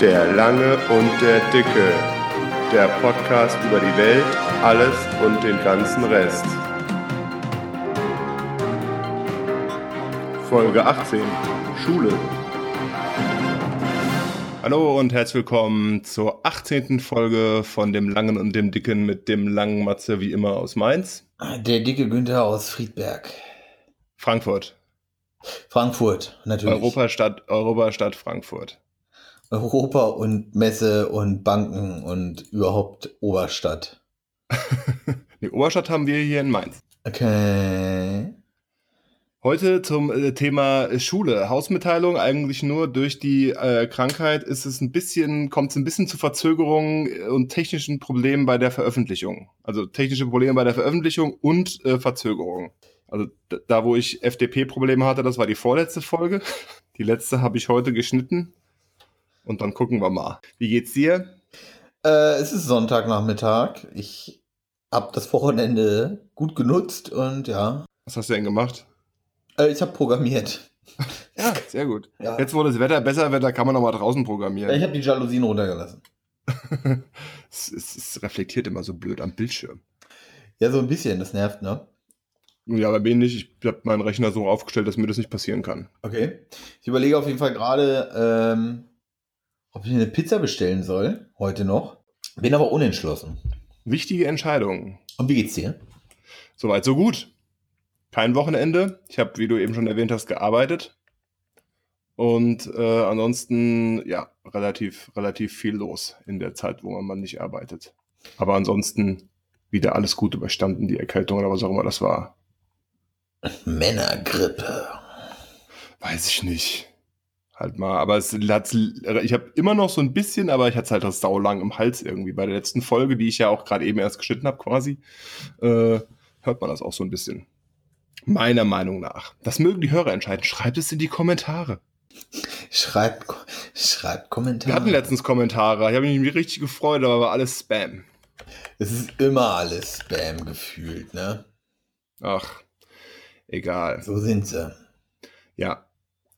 Der Lange und der Dicke. Der Podcast über die Welt, alles und den ganzen Rest. Folge 18. Schule. Hallo und herzlich willkommen zur 18. Folge von dem Langen und dem Dicken mit dem langen Matze wie immer aus Mainz. Der dicke Günther aus Friedberg. Frankfurt. Frankfurt, natürlich. Europastadt, Europastadt Frankfurt. Europa und Messe und Banken und überhaupt Oberstadt. Die Oberstadt haben wir hier in Mainz. Okay. Heute zum äh, Thema Schule. Hausmitteilung eigentlich nur durch die äh, Krankheit ist es ein bisschen, kommt es ein bisschen zu Verzögerungen und technischen Problemen bei der Veröffentlichung. Also technische Probleme bei der Veröffentlichung und äh, Verzögerungen. Also da, wo ich FDP-Probleme hatte, das war die vorletzte Folge. Die letzte habe ich heute geschnitten. Und dann gucken wir mal. Wie geht's dir? Äh, es ist Sonntagnachmittag. Ich habe das Wochenende gut genutzt und ja. Was hast du denn gemacht? Äh, ich habe programmiert. Ja, sehr gut. Ja. Jetzt, wo das Wetter besser wird, da kann man noch mal draußen programmieren. Ich habe die Jalousien runtergelassen. es, es, es reflektiert immer so blöd am Bildschirm. Ja, so ein bisschen, das nervt, ne? Ja, bei mir nicht. Ich habe meinen Rechner so aufgestellt, dass mir das nicht passieren kann. Okay. Ich überlege auf jeden Fall gerade, ähm, ob ich eine Pizza bestellen soll, heute noch. Bin aber unentschlossen. Wichtige Entscheidung. Und wie geht's dir? Soweit, so gut. Kein Wochenende. Ich habe, wie du eben schon erwähnt hast, gearbeitet. Und äh, ansonsten, ja, relativ, relativ viel los in der Zeit, wo man nicht arbeitet. Aber ansonsten wieder alles gut überstanden, die Erkältung oder was auch immer das war. Männergrippe. Weiß ich nicht. Halt mal, aber es hat, ich habe immer noch so ein bisschen, aber ich hatte es halt das saulang im Hals irgendwie. Bei der letzten Folge, die ich ja auch gerade eben erst geschnitten habe, quasi, äh, hört man das auch so ein bisschen. Meiner Meinung nach. Das mögen die Hörer entscheiden. Schreibt es in die Kommentare. Schreibt, schreibt Kommentare. Wir hatten letztens Kommentare. Ich habe mich richtig gefreut, aber war alles Spam. Es ist immer alles Spam gefühlt, ne? Ach, egal. So sind sie. Ja.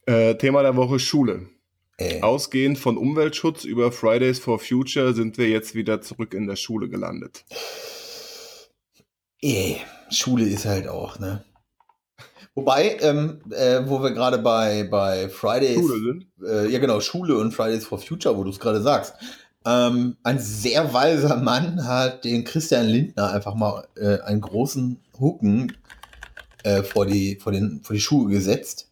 Äh, Thema der Woche Schule. Ey. Ausgehend von Umweltschutz über Fridays for Future sind wir jetzt wieder zurück in der Schule gelandet. Ey, Schule ist halt auch, ne? Wobei, ähm, äh, wo wir gerade bei, bei Fridays, Schule sind? äh, ja genau, Schule und Fridays for Future, wo du es gerade sagst. Ähm, ein sehr weiser Mann hat den Christian Lindner einfach mal äh, einen großen Hucken äh, vor, die, vor, den, vor die Schuhe gesetzt.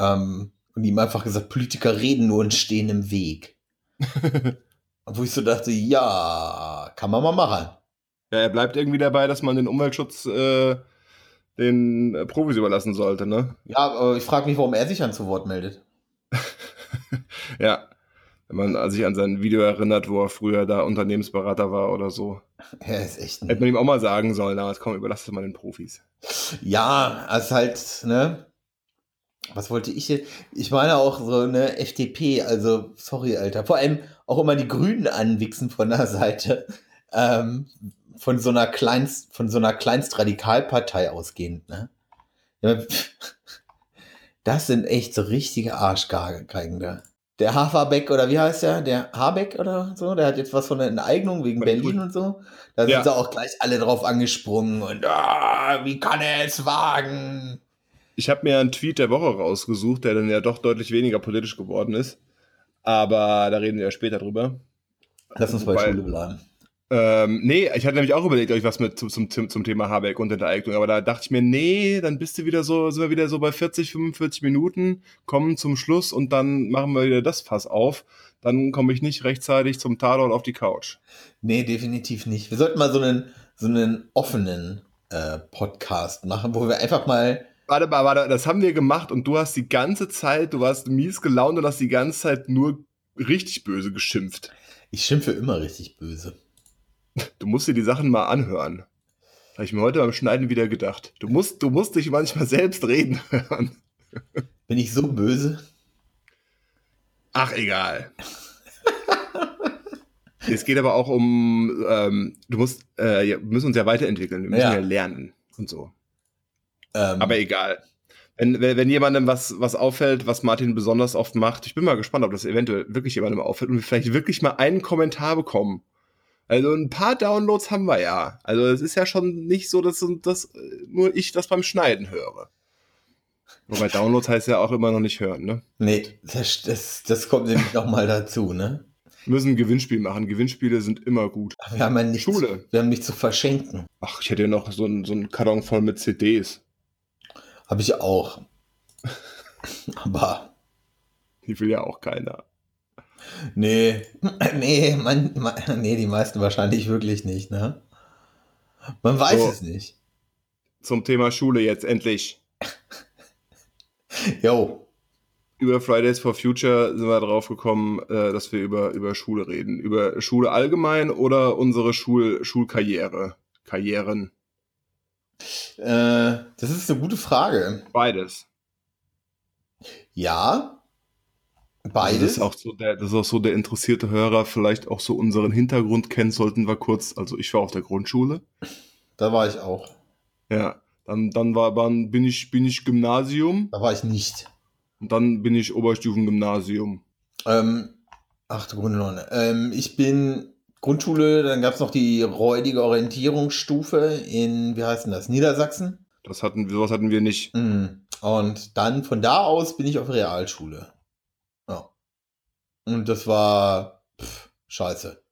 Ähm, und ihm einfach gesagt, Politiker reden nur und stehen im Weg. Wo ich so dachte, ja, kann man mal machen. Ja, er bleibt irgendwie dabei, dass man den Umweltschutz äh, den äh, Profis überlassen sollte, ne? Ja, aber ich frage mich, warum er sich dann zu Wort meldet. Ja. Wenn man sich an sein Video erinnert, wo er früher da Unternehmensberater war oder so. Er ist echt Hätte ein man ihm auch mal sagen sollen, aber komm, überlass es mal den Profis. Ja, also halt, ne? Was wollte ich jetzt? Ich meine auch so eine FDP, also sorry, Alter. Vor allem auch immer die Grünen anwichsen von der Seite. Ähm, von so einer Kleinst, von so einer Kleinstradikalpartei ausgehend, ne? Ja, das sind echt so richtige Arschgeigen da. Der Haferbeck oder wie heißt der? Der Habeck oder so? Der hat jetzt was von der Enteignung wegen Berlin und so. Da sind Ja. sie auch gleich alle drauf angesprungen und ah, wie kann er es wagen? Ich habe mir einen Tweet der Woche rausgesucht, der dann ja doch deutlich weniger politisch geworden ist. Aber da reden wir ja später drüber. Lass uns bei Wobei- Schule bleiben. Ähm, nee, ich hatte nämlich auch überlegt, euch was mit zum, zum, zum Thema Habeck und Enteignung, aber da dachte ich mir, nee, dann bist du wieder so, sind wir wieder so bei 40, 45 Minuten, kommen zum Schluss und dann machen wir wieder das Fass auf. Dann komme ich nicht rechtzeitig zum Tatort auf die Couch. Nee, definitiv nicht. Wir sollten mal so einen, so einen offenen äh, Podcast machen, wo wir einfach mal. Warte mal, warte, das haben wir gemacht und du hast die ganze Zeit, du warst mies gelaunt und hast die ganze Zeit nur richtig böse geschimpft. Ich schimpfe immer richtig böse. Du musst dir die Sachen mal anhören. Habe ich mir heute beim Schneiden wieder gedacht. Du musst, du musst dich manchmal selbst reden hören. Bin ich so böse? Ach, egal. es geht aber auch um, ähm, du musst, äh, wir müssen uns ja weiterentwickeln, wir müssen ja, Ja. lernen und so. Ähm, Aber egal. Wenn, wenn, jemandem was, was auffällt, was Martin besonders oft macht, ich bin mal gespannt, ob das eventuell wirklich jemandem auffällt und wir vielleicht wirklich mal einen Kommentar bekommen. Also ein paar Downloads haben wir ja. Also es ist ja schon nicht so, dass, dass nur ich das beim Schneiden höre. Wobei Downloads heißt ja auch immer noch nicht hören, ne? Nee, das, das, das kommt nämlich nochmal dazu, ne? Wir müssen ein Gewinnspiel machen. Gewinnspiele sind immer gut. Ach, wir haben ja nichts, Schule. Wir haben nichts zu verschenken. Ach, ich hätte ja noch so einen so einen Karton voll mit CDs. Habe ich auch. Aber. Die will ja auch keiner. Nee, nee, man, man, nee, die meisten wahrscheinlich wirklich nicht, ne? Man weiß So. es nicht. Zum Thema Schule jetzt endlich. Jo, Über Fridays for Future sind wir drauf gekommen, äh, dass wir über, über Schule reden. Über Schule allgemein oder unsere Schul Schulkarriere. Karrieren. Äh, das ist eine gute Frage. Beides. Ja, Das beides. ist auch so der, das ist auch so der interessierte Hörer vielleicht auch so unseren Hintergrund kennt, sollten wir kurz. Also ich war auf der Grundschule. Da war ich auch. Ja. Dann, dann war, dann bin ich, bin ich Gymnasium Da war ich nicht. und dann bin ich Oberstufengymnasium. Ähm, ach du Grunde ähm, Ich bin Grundschule, dann gab es noch die räudige Orientierungsstufe in, wie heißt denn das, Niedersachsen. Das hatten wir, sowas hatten wir nicht. Mhm. Und dann von da aus bin ich auf Realschule. Ja. Und das war pff, scheiße.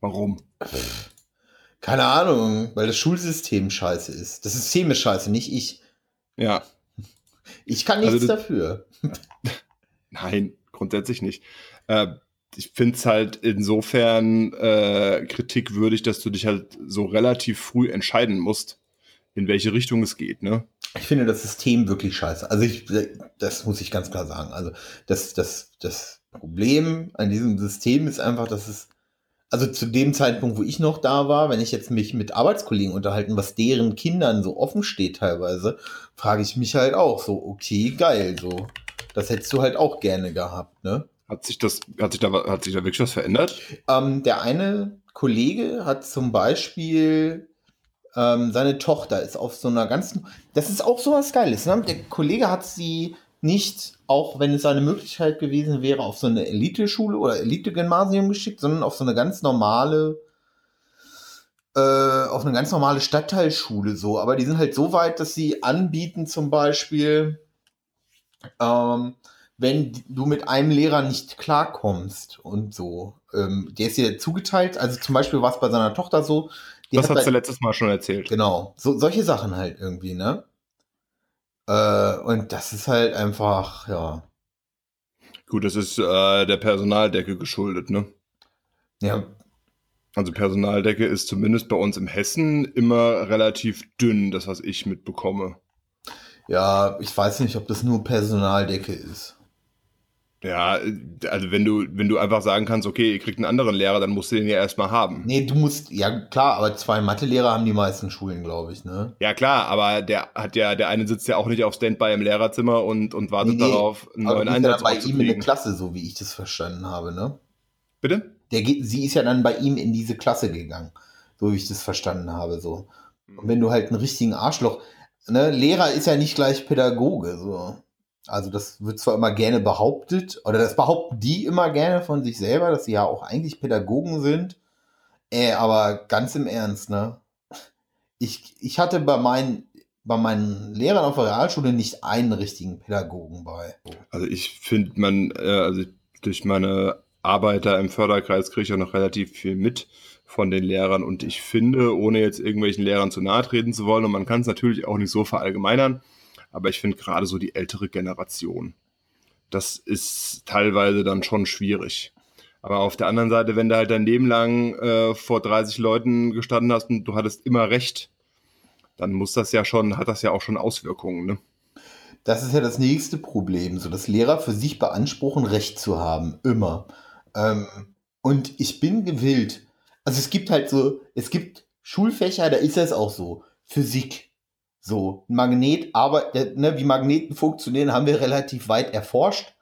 Warum? Keine Ahnung, weil das Schulsystem scheiße ist. Das System ist scheiße, nicht ich. Ja. Ich kann nichts Also das- dafür. Nein, grundsätzlich nicht. Äh, ich finde es halt insofern äh, kritikwürdig, dass du dich halt so relativ früh entscheiden musst, in welche Richtung es geht, ne? Ich finde das System wirklich scheiße. Also ich, das muss ich ganz klar sagen. Also das, das, das Problem an diesem System ist einfach, dass es, also zu dem Zeitpunkt, wo ich noch da war, wenn ich jetzt mich mit Arbeitskollegen unterhalten, was deren Kindern so offen steht teilweise, frage ich mich halt auch so, okay, geil, so. Das hättest du halt auch gerne gehabt, ne? Hat sich das, hat sich da, hat sich da wirklich was verändert? Ähm, der eine Kollege hat zum Beispiel ähm, seine Tochter ist auf so einer ganzen. Das ist auch sowas Geiles. Ne? Der Kollege hat sie nicht, auch wenn es eine Möglichkeit gewesen wäre, auf so eine Elite-Schule oder Elite-Gymnasium geschickt, sondern auf so eine ganz normale, äh, auf eine ganz normale Stadtteilschule so. Aber die sind halt so weit, dass sie anbieten, zum Beispiel, ähm, wenn du mit einem Lehrer nicht klarkommst und so. Ähm, der ist dir zugeteilt, also zum Beispiel war es bei seiner Tochter so. Das hat hast du letztes Mal schon erzählt. Genau, so, solche Sachen halt irgendwie, ne? Äh, und das ist halt einfach, ja. Gut, das ist äh, der Personaldecke geschuldet, ne? Ja, Also Personaldecke ist zumindest bei uns im Hessen immer relativ dünn, das was ich mitbekomme. ja, ich weiß nicht, ob das nur Personaldecke ist. Ja, also wenn du, wenn du einfach sagen kannst, okay, ihr kriegt einen anderen Lehrer, dann musst du den ja erstmal haben. Nee, du musst, ja klar, aber zwei Mathelehrer haben die meisten Schulen, glaube ich, ne? Ja klar, aber der hat ja, der eine sitzt ja auch nicht auf Standby im Lehrerzimmer und, und wartet Nee, nee, darauf, einen neuen bist ja Einsatz dann bei ihm in der aufzukriegen. Klasse, so wie ich das verstanden habe, ne? Bitte? Der geht, sie ist ja dann bei ihm in diese Klasse gegangen, so wie ich das verstanden habe, so. Und wenn du halt einen richtigen Arschloch, ne, Lehrer ist ja nicht gleich Pädagoge, so. Also das wird zwar immer gerne behauptet, oder das behaupten die immer gerne von sich selber, dass sie ja auch eigentlich Pädagogen sind. Äh, aber ganz im Ernst, ne? Ich, ich hatte bei meinen, bei meinen Lehrern auf der Realschule nicht einen richtigen Pädagogen bei. Also ich finde, man, äh, also durch meine Arbeit da im Förderkreis kriege ich auch noch relativ viel mit von den Lehrern und ich finde, ohne jetzt irgendwelchen Lehrern zu nahe treten zu wollen, und man kann es natürlich auch nicht so verallgemeinern, aber ich finde gerade so die ältere Generation, das ist teilweise dann schon schwierig. Aber auf der anderen Seite, wenn du halt dein Leben lang äh, vor 30 Leuten gestanden hast und du hattest immer recht, dann muss das ja schon, hat das ja auch schon Auswirkungen, ne? Das ist ja das nächste Problem, so dass Lehrer für sich beanspruchen, Recht zu haben, immer. Ähm, und ich bin gewillt. Also es gibt halt so, es gibt Schulfächer, da ist das auch so. Physik. So, ein Magnet, aber ne, wie Magneten funktionieren, haben wir relativ weit erforscht.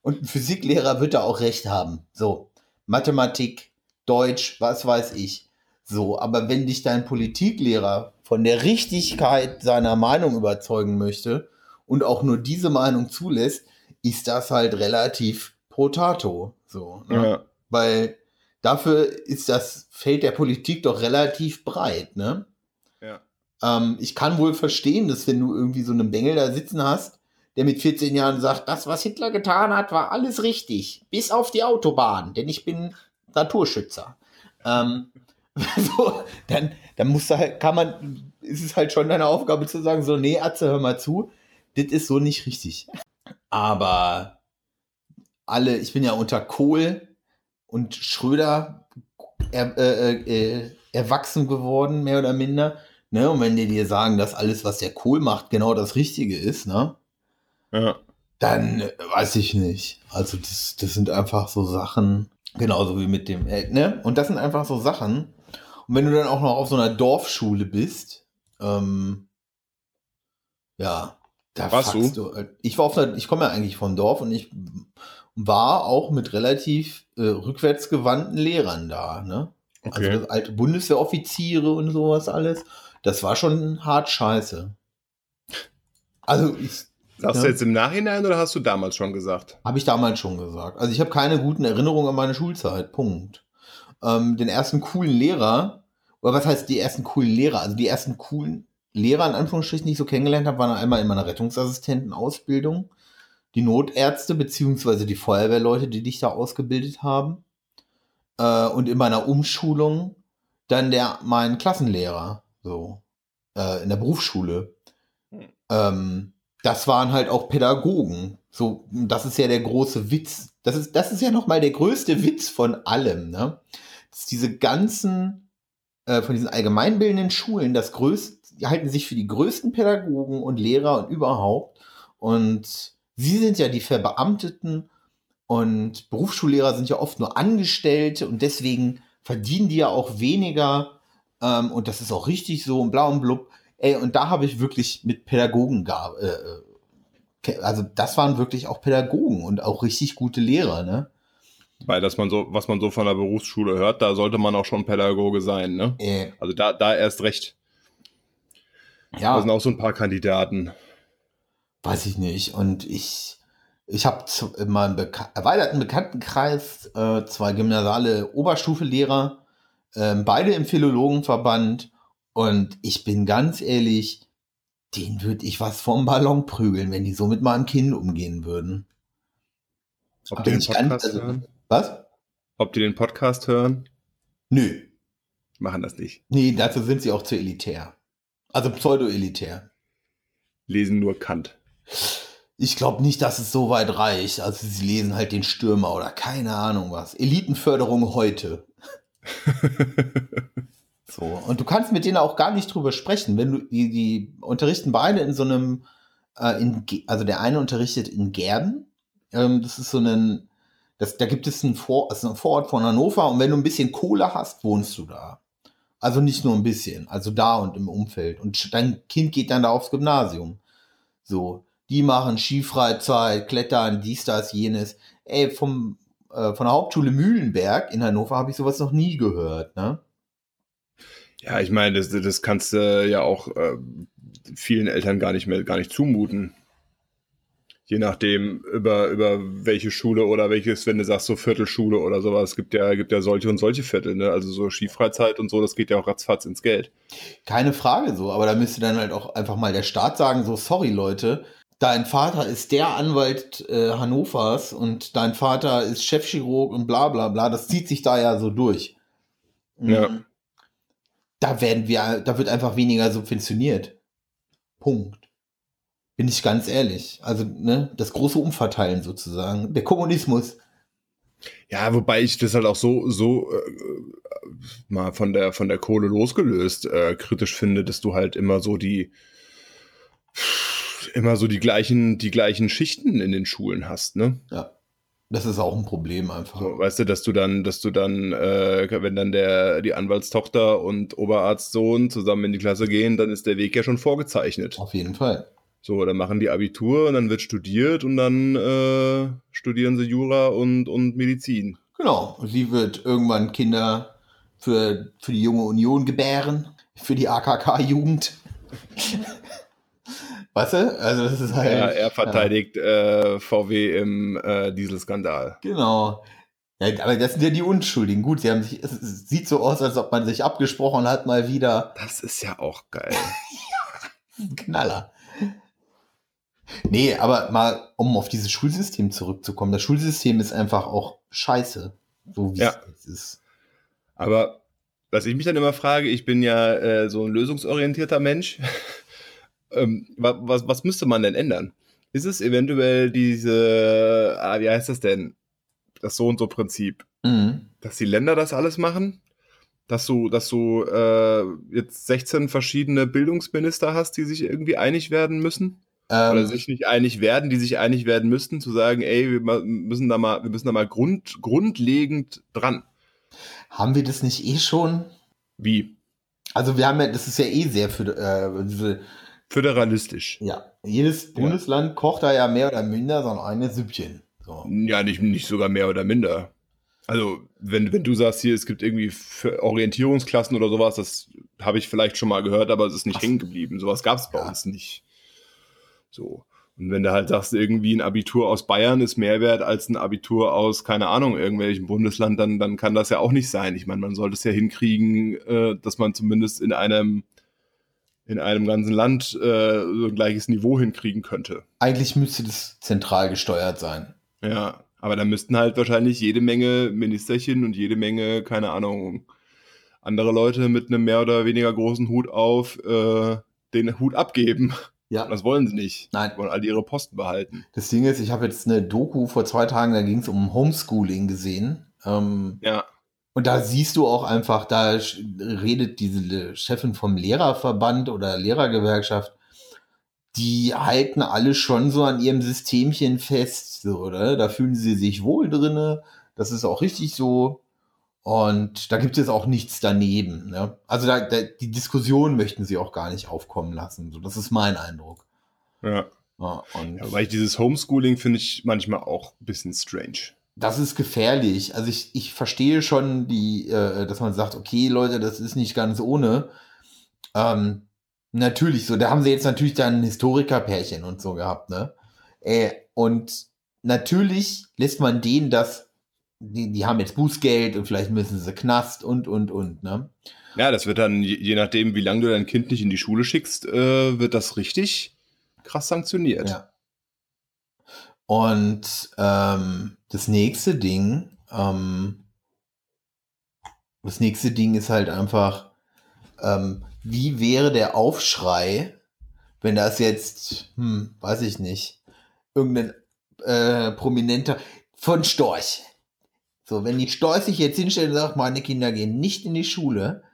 Und ein Physiklehrer wird da auch Recht haben. So, Mathematik, Deutsch, was weiß ich. So, aber wenn dich dein Politiklehrer von der Richtigkeit seiner Meinung überzeugen möchte und auch nur diese Meinung zulässt, ist das halt relativ potato. So, ne? Ja. Weil dafür ist das Feld der Politik doch relativ breit, ne? Ähm, ich kann wohl verstehen, dass wenn du irgendwie so einen Bengel da sitzen hast, der mit 14 Jahren sagt, das, was Hitler getan hat, war alles richtig, bis auf die Autobahn, denn ich bin Naturschützer. Ähm, so, dann, dann musst du halt, kann man, ist es halt schon deine Aufgabe zu sagen, so, nee, Atze, hör mal zu, das ist so nicht richtig. Aber alle, ich bin ja unter Kohl und Schröder er, äh, äh, erwachsen geworden, mehr oder minder. Ne? Und wenn die dir sagen, dass alles, was der Kohl macht, genau das Richtige ist, ne? Ja. dann äh, weiß ich nicht. Also das, das sind einfach so Sachen, genauso wie mit dem, äh, ne? Und das sind einfach so Sachen. Und wenn du dann auch noch auf so einer Dorfschule bist, ähm, ja, da Warst fuckst du. halt- Ich war auf einer, ich komme ja eigentlich vom Dorf und ich war auch mit relativ äh, rückwärtsgewandten Lehrern da, ne? Okay. Also alte Bundeswehroffiziere und sowas alles. Das war schon hart scheiße. Also ich, Sagst Ja. du jetzt im Nachhinein oder hast du damals schon gesagt? Habe ich damals schon gesagt. Also ich habe keine guten Erinnerungen an meine Schulzeit. Punkt. Ähm, den ersten coolen Lehrer, oder was heißt die ersten coolen Lehrer? Also die ersten coolen Lehrer in Anführungsstrichen, die ich so kennengelernt habe, waren einmal in meiner Rettungsassistentenausbildung, die Notärzte beziehungsweise die Feuerwehrleute, die dich da ausgebildet haben. Äh, und in meiner Umschulung dann der mein Klassenlehrer, so äh, in der Berufsschule. Hm. Ähm, das waren halt auch Pädagogen. So, das ist ja der große Witz. Das ist, das ist ja noch mal der größte Witz von allem, ne? Dass diese ganzen, äh, von diesen allgemeinbildenden Schulen, das größte, die halten sich für die größten Pädagogen und Lehrer und überhaupt. Und sie sind ja die Verbeamteten und Berufsschullehrer sind ja oft nur Angestellte und deswegen verdienen die ja auch weniger. Ähm, und das ist auch richtig so und bla und blub. Ey, und da habe ich wirklich mit Pädagogen gar, äh, äh, also das waren wirklich auch Pädagogen und auch richtig gute Lehrer, ne? Weil das man so, was man so von der Berufsschule hört, da sollte man auch schon Pädagoge sein, ne? Äh, Also da, da erst recht. ja. Da sind auch so ein paar Kandidaten. Weiß ich nicht. Und ich, ich habe in meinem Beka erweiterten Bekanntenkreis äh, zwei gymnasiale Oberstufe-Lehrer, ähm, beide im Philologenverband. Und ich bin ganz ehrlich, denen würde ich was vom Ballon prügeln, wenn die so mit meinem Kind umgehen würden. Ob Aber die den ich kann- Podcast also- hören? Was? Ob die den Podcast hören? Nö. Machen das nicht. Nee, dazu sind sie auch zu elitär. Also pseudo-elitär. Lesen nur Kant. Ich glaube nicht, dass es so weit reicht. Also sie lesen halt den Stürmer oder keine Ahnung was. Elitenförderung heute. So, und du kannst mit denen auch gar nicht drüber sprechen, wenn du, die, die unterrichten beide in so einem, äh, in, also der eine unterrichtet in Gerden, ähm, das ist so ein, das, da gibt es einen, Vor, das ist ein Vorort von Hannover und wenn du ein bisschen Kohle hast, wohnst du da. Also nicht nur ein bisschen, also da und im Umfeld. Und dein Kind geht dann da aufs Gymnasium. So, die machen Skifreizeit, Klettern, dies, das, jenes. Ey, vom, äh, von der Hauptschule Mühlenberg in Hannover habe ich sowas noch nie gehört, ne? Ja, ich meine, das, das kannst du ja auch äh, vielen Eltern gar nicht mehr gar nicht zumuten. Je nachdem, über, über welche Schule oder welches, wenn du sagst, so Viertelschule oder sowas, es gibt ja, gibt ja solche und solche Viertel, ne? Also so Skifreizeit und so, das geht ja auch ratzfatz ins Geld. Keine Frage so, aber da müsste dann halt auch einfach mal der Staat sagen, so sorry Leute, dein Vater ist der Anwalt äh, Hannovers und dein Vater ist Chefchirurg und bla bla bla, das zieht sich da ja so durch. Ja. Mhm. Da werden wir, da wird einfach weniger subventioniert. Punkt. Bin ich ganz ehrlich. Also, ne, das große Umverteilen sozusagen. Der Kommunismus. Ja, wobei ich das halt auch so, so äh, mal von der, von der Kohle losgelöst äh, kritisch finde, dass du halt immer so die immer so die gleichen, die gleichen Schichten in den Schulen hast, ne? Ja. Das ist auch ein Problem einfach. So, weißt du, dass du dann, dass du dann, äh, wenn dann der, die Anwaltstochter und Oberarztsohn zusammen in die Klasse gehen, dann ist der Weg ja schon vorgezeichnet. Auf jeden Fall. So, dann machen die Abitur und dann wird studiert und dann äh, studieren sie Jura und, und Medizin. Genau. Und sie wird irgendwann Kinder für, für die junge Union gebären, für die AKK-Jugend. Weißt du? Also das ist halt. Ja, er verteidigt äh, VW im äh, Dieselskandal. Genau. Ja, aber das sind ja die Unschuldigen. Gut, sie haben sich, es sieht so aus, als ob man sich abgesprochen hat, mal wieder. Das ist ja auch geil. Knaller. Nee, aber mal, um auf dieses Schulsystem zurückzukommen. Das Schulsystem ist einfach auch scheiße. So wie Ja. es ist. Aber was ich mich dann immer frage, ich bin ja äh, so ein lösungsorientierter Mensch. Ähm, wa- was, was müsste man denn ändern? Ist es eventuell diese, ah, wie heißt das denn? Das so und so Prinzip, Mhm. dass die Länder das alles machen? Dass du, dass du äh, jetzt 16 verschiedene Bildungsminister hast, die sich irgendwie einig werden müssen? Oder Ähm, sich nicht einig werden, die sich einig werden müssten, zu sagen, ey, wir müssen da mal, wir müssen da mal grund, grundlegend dran. haben wir das nicht eh schon? Wie? Also wir haben ja, das ist ja eh sehr für äh, diese, Föderalistisch. ja, jedes Bundesland kocht da ja mehr oder minder so ein eigenes Süppchen. So. Ja, nicht, nicht sogar mehr oder minder. Also, wenn, wenn du sagst, hier, es gibt irgendwie Orientierungsklassen oder sowas, das habe ich vielleicht schon mal gehört, aber es ist nicht Ach. hängen geblieben. Sowas gab es bei Ja. uns nicht. So. Und wenn du halt sagst, irgendwie ein Abitur aus Bayern ist mehr wert als ein Abitur aus, keine Ahnung, irgendwelchem Bundesland, dann, dann kann das ja auch nicht sein. Ich meine, man sollte es ja hinkriegen, äh, dass man zumindest in einem, in einem ganzen Land äh, so ein gleiches Niveau hinkriegen könnte. Eigentlich müsste das zentral gesteuert sein. Ja, aber da müssten halt wahrscheinlich jede Menge Ministerchen und jede Menge, keine Ahnung, andere Leute mit einem mehr oder weniger großen Hut auf äh, den Hut abgeben. Ja. Das wollen sie nicht. Nein. Die wollen alle ihre Posten behalten. Das Ding ist, ich habe jetzt eine Doku vor zwei Tagen, da ging es um Homeschooling gesehen. Ähm, Ja, und da siehst du auch einfach, da redet diese Chefin vom Lehrerverband oder Lehrergewerkschaft, die halten alle schon so an ihrem Systemchen fest, so, oder? Da fühlen sie sich wohl drinne. Das ist auch richtig so. Und da gibt es auch nichts daneben. Ne? Also da, da, die Diskussion möchten sie auch gar nicht aufkommen lassen. So, das ist mein Eindruck. ja. Ja, und ja weil ich dieses Homeschooling finde ich manchmal auch ein bisschen strange. Das ist gefährlich. Also ich, ich verstehe schon die, äh, dass man sagt, okay, Leute, das ist nicht ganz ohne. Ähm, natürlich so, da haben sie jetzt natürlich dann ein Historikerpärchen und so gehabt, ne? Äh, und natürlich lässt man denen das, die, die haben jetzt Bußgeld und vielleicht müssen sie Knast und, und, und, ne? Ja, das wird dann, je, nachdem, wie lange du dein Kind nicht in die Schule schickst, äh, wird das richtig krass sanktioniert. Ja. Und ähm, das nächste Ding, ähm, das nächste Ding ist halt einfach, ähm, wie wäre der Aufschrei, wenn das jetzt, hm, weiß ich nicht, irgendein äh, Prominenter von Storch. So, wenn die Storch sich jetzt hinstellt und sagt, meine Kinder gehen nicht in die Schule,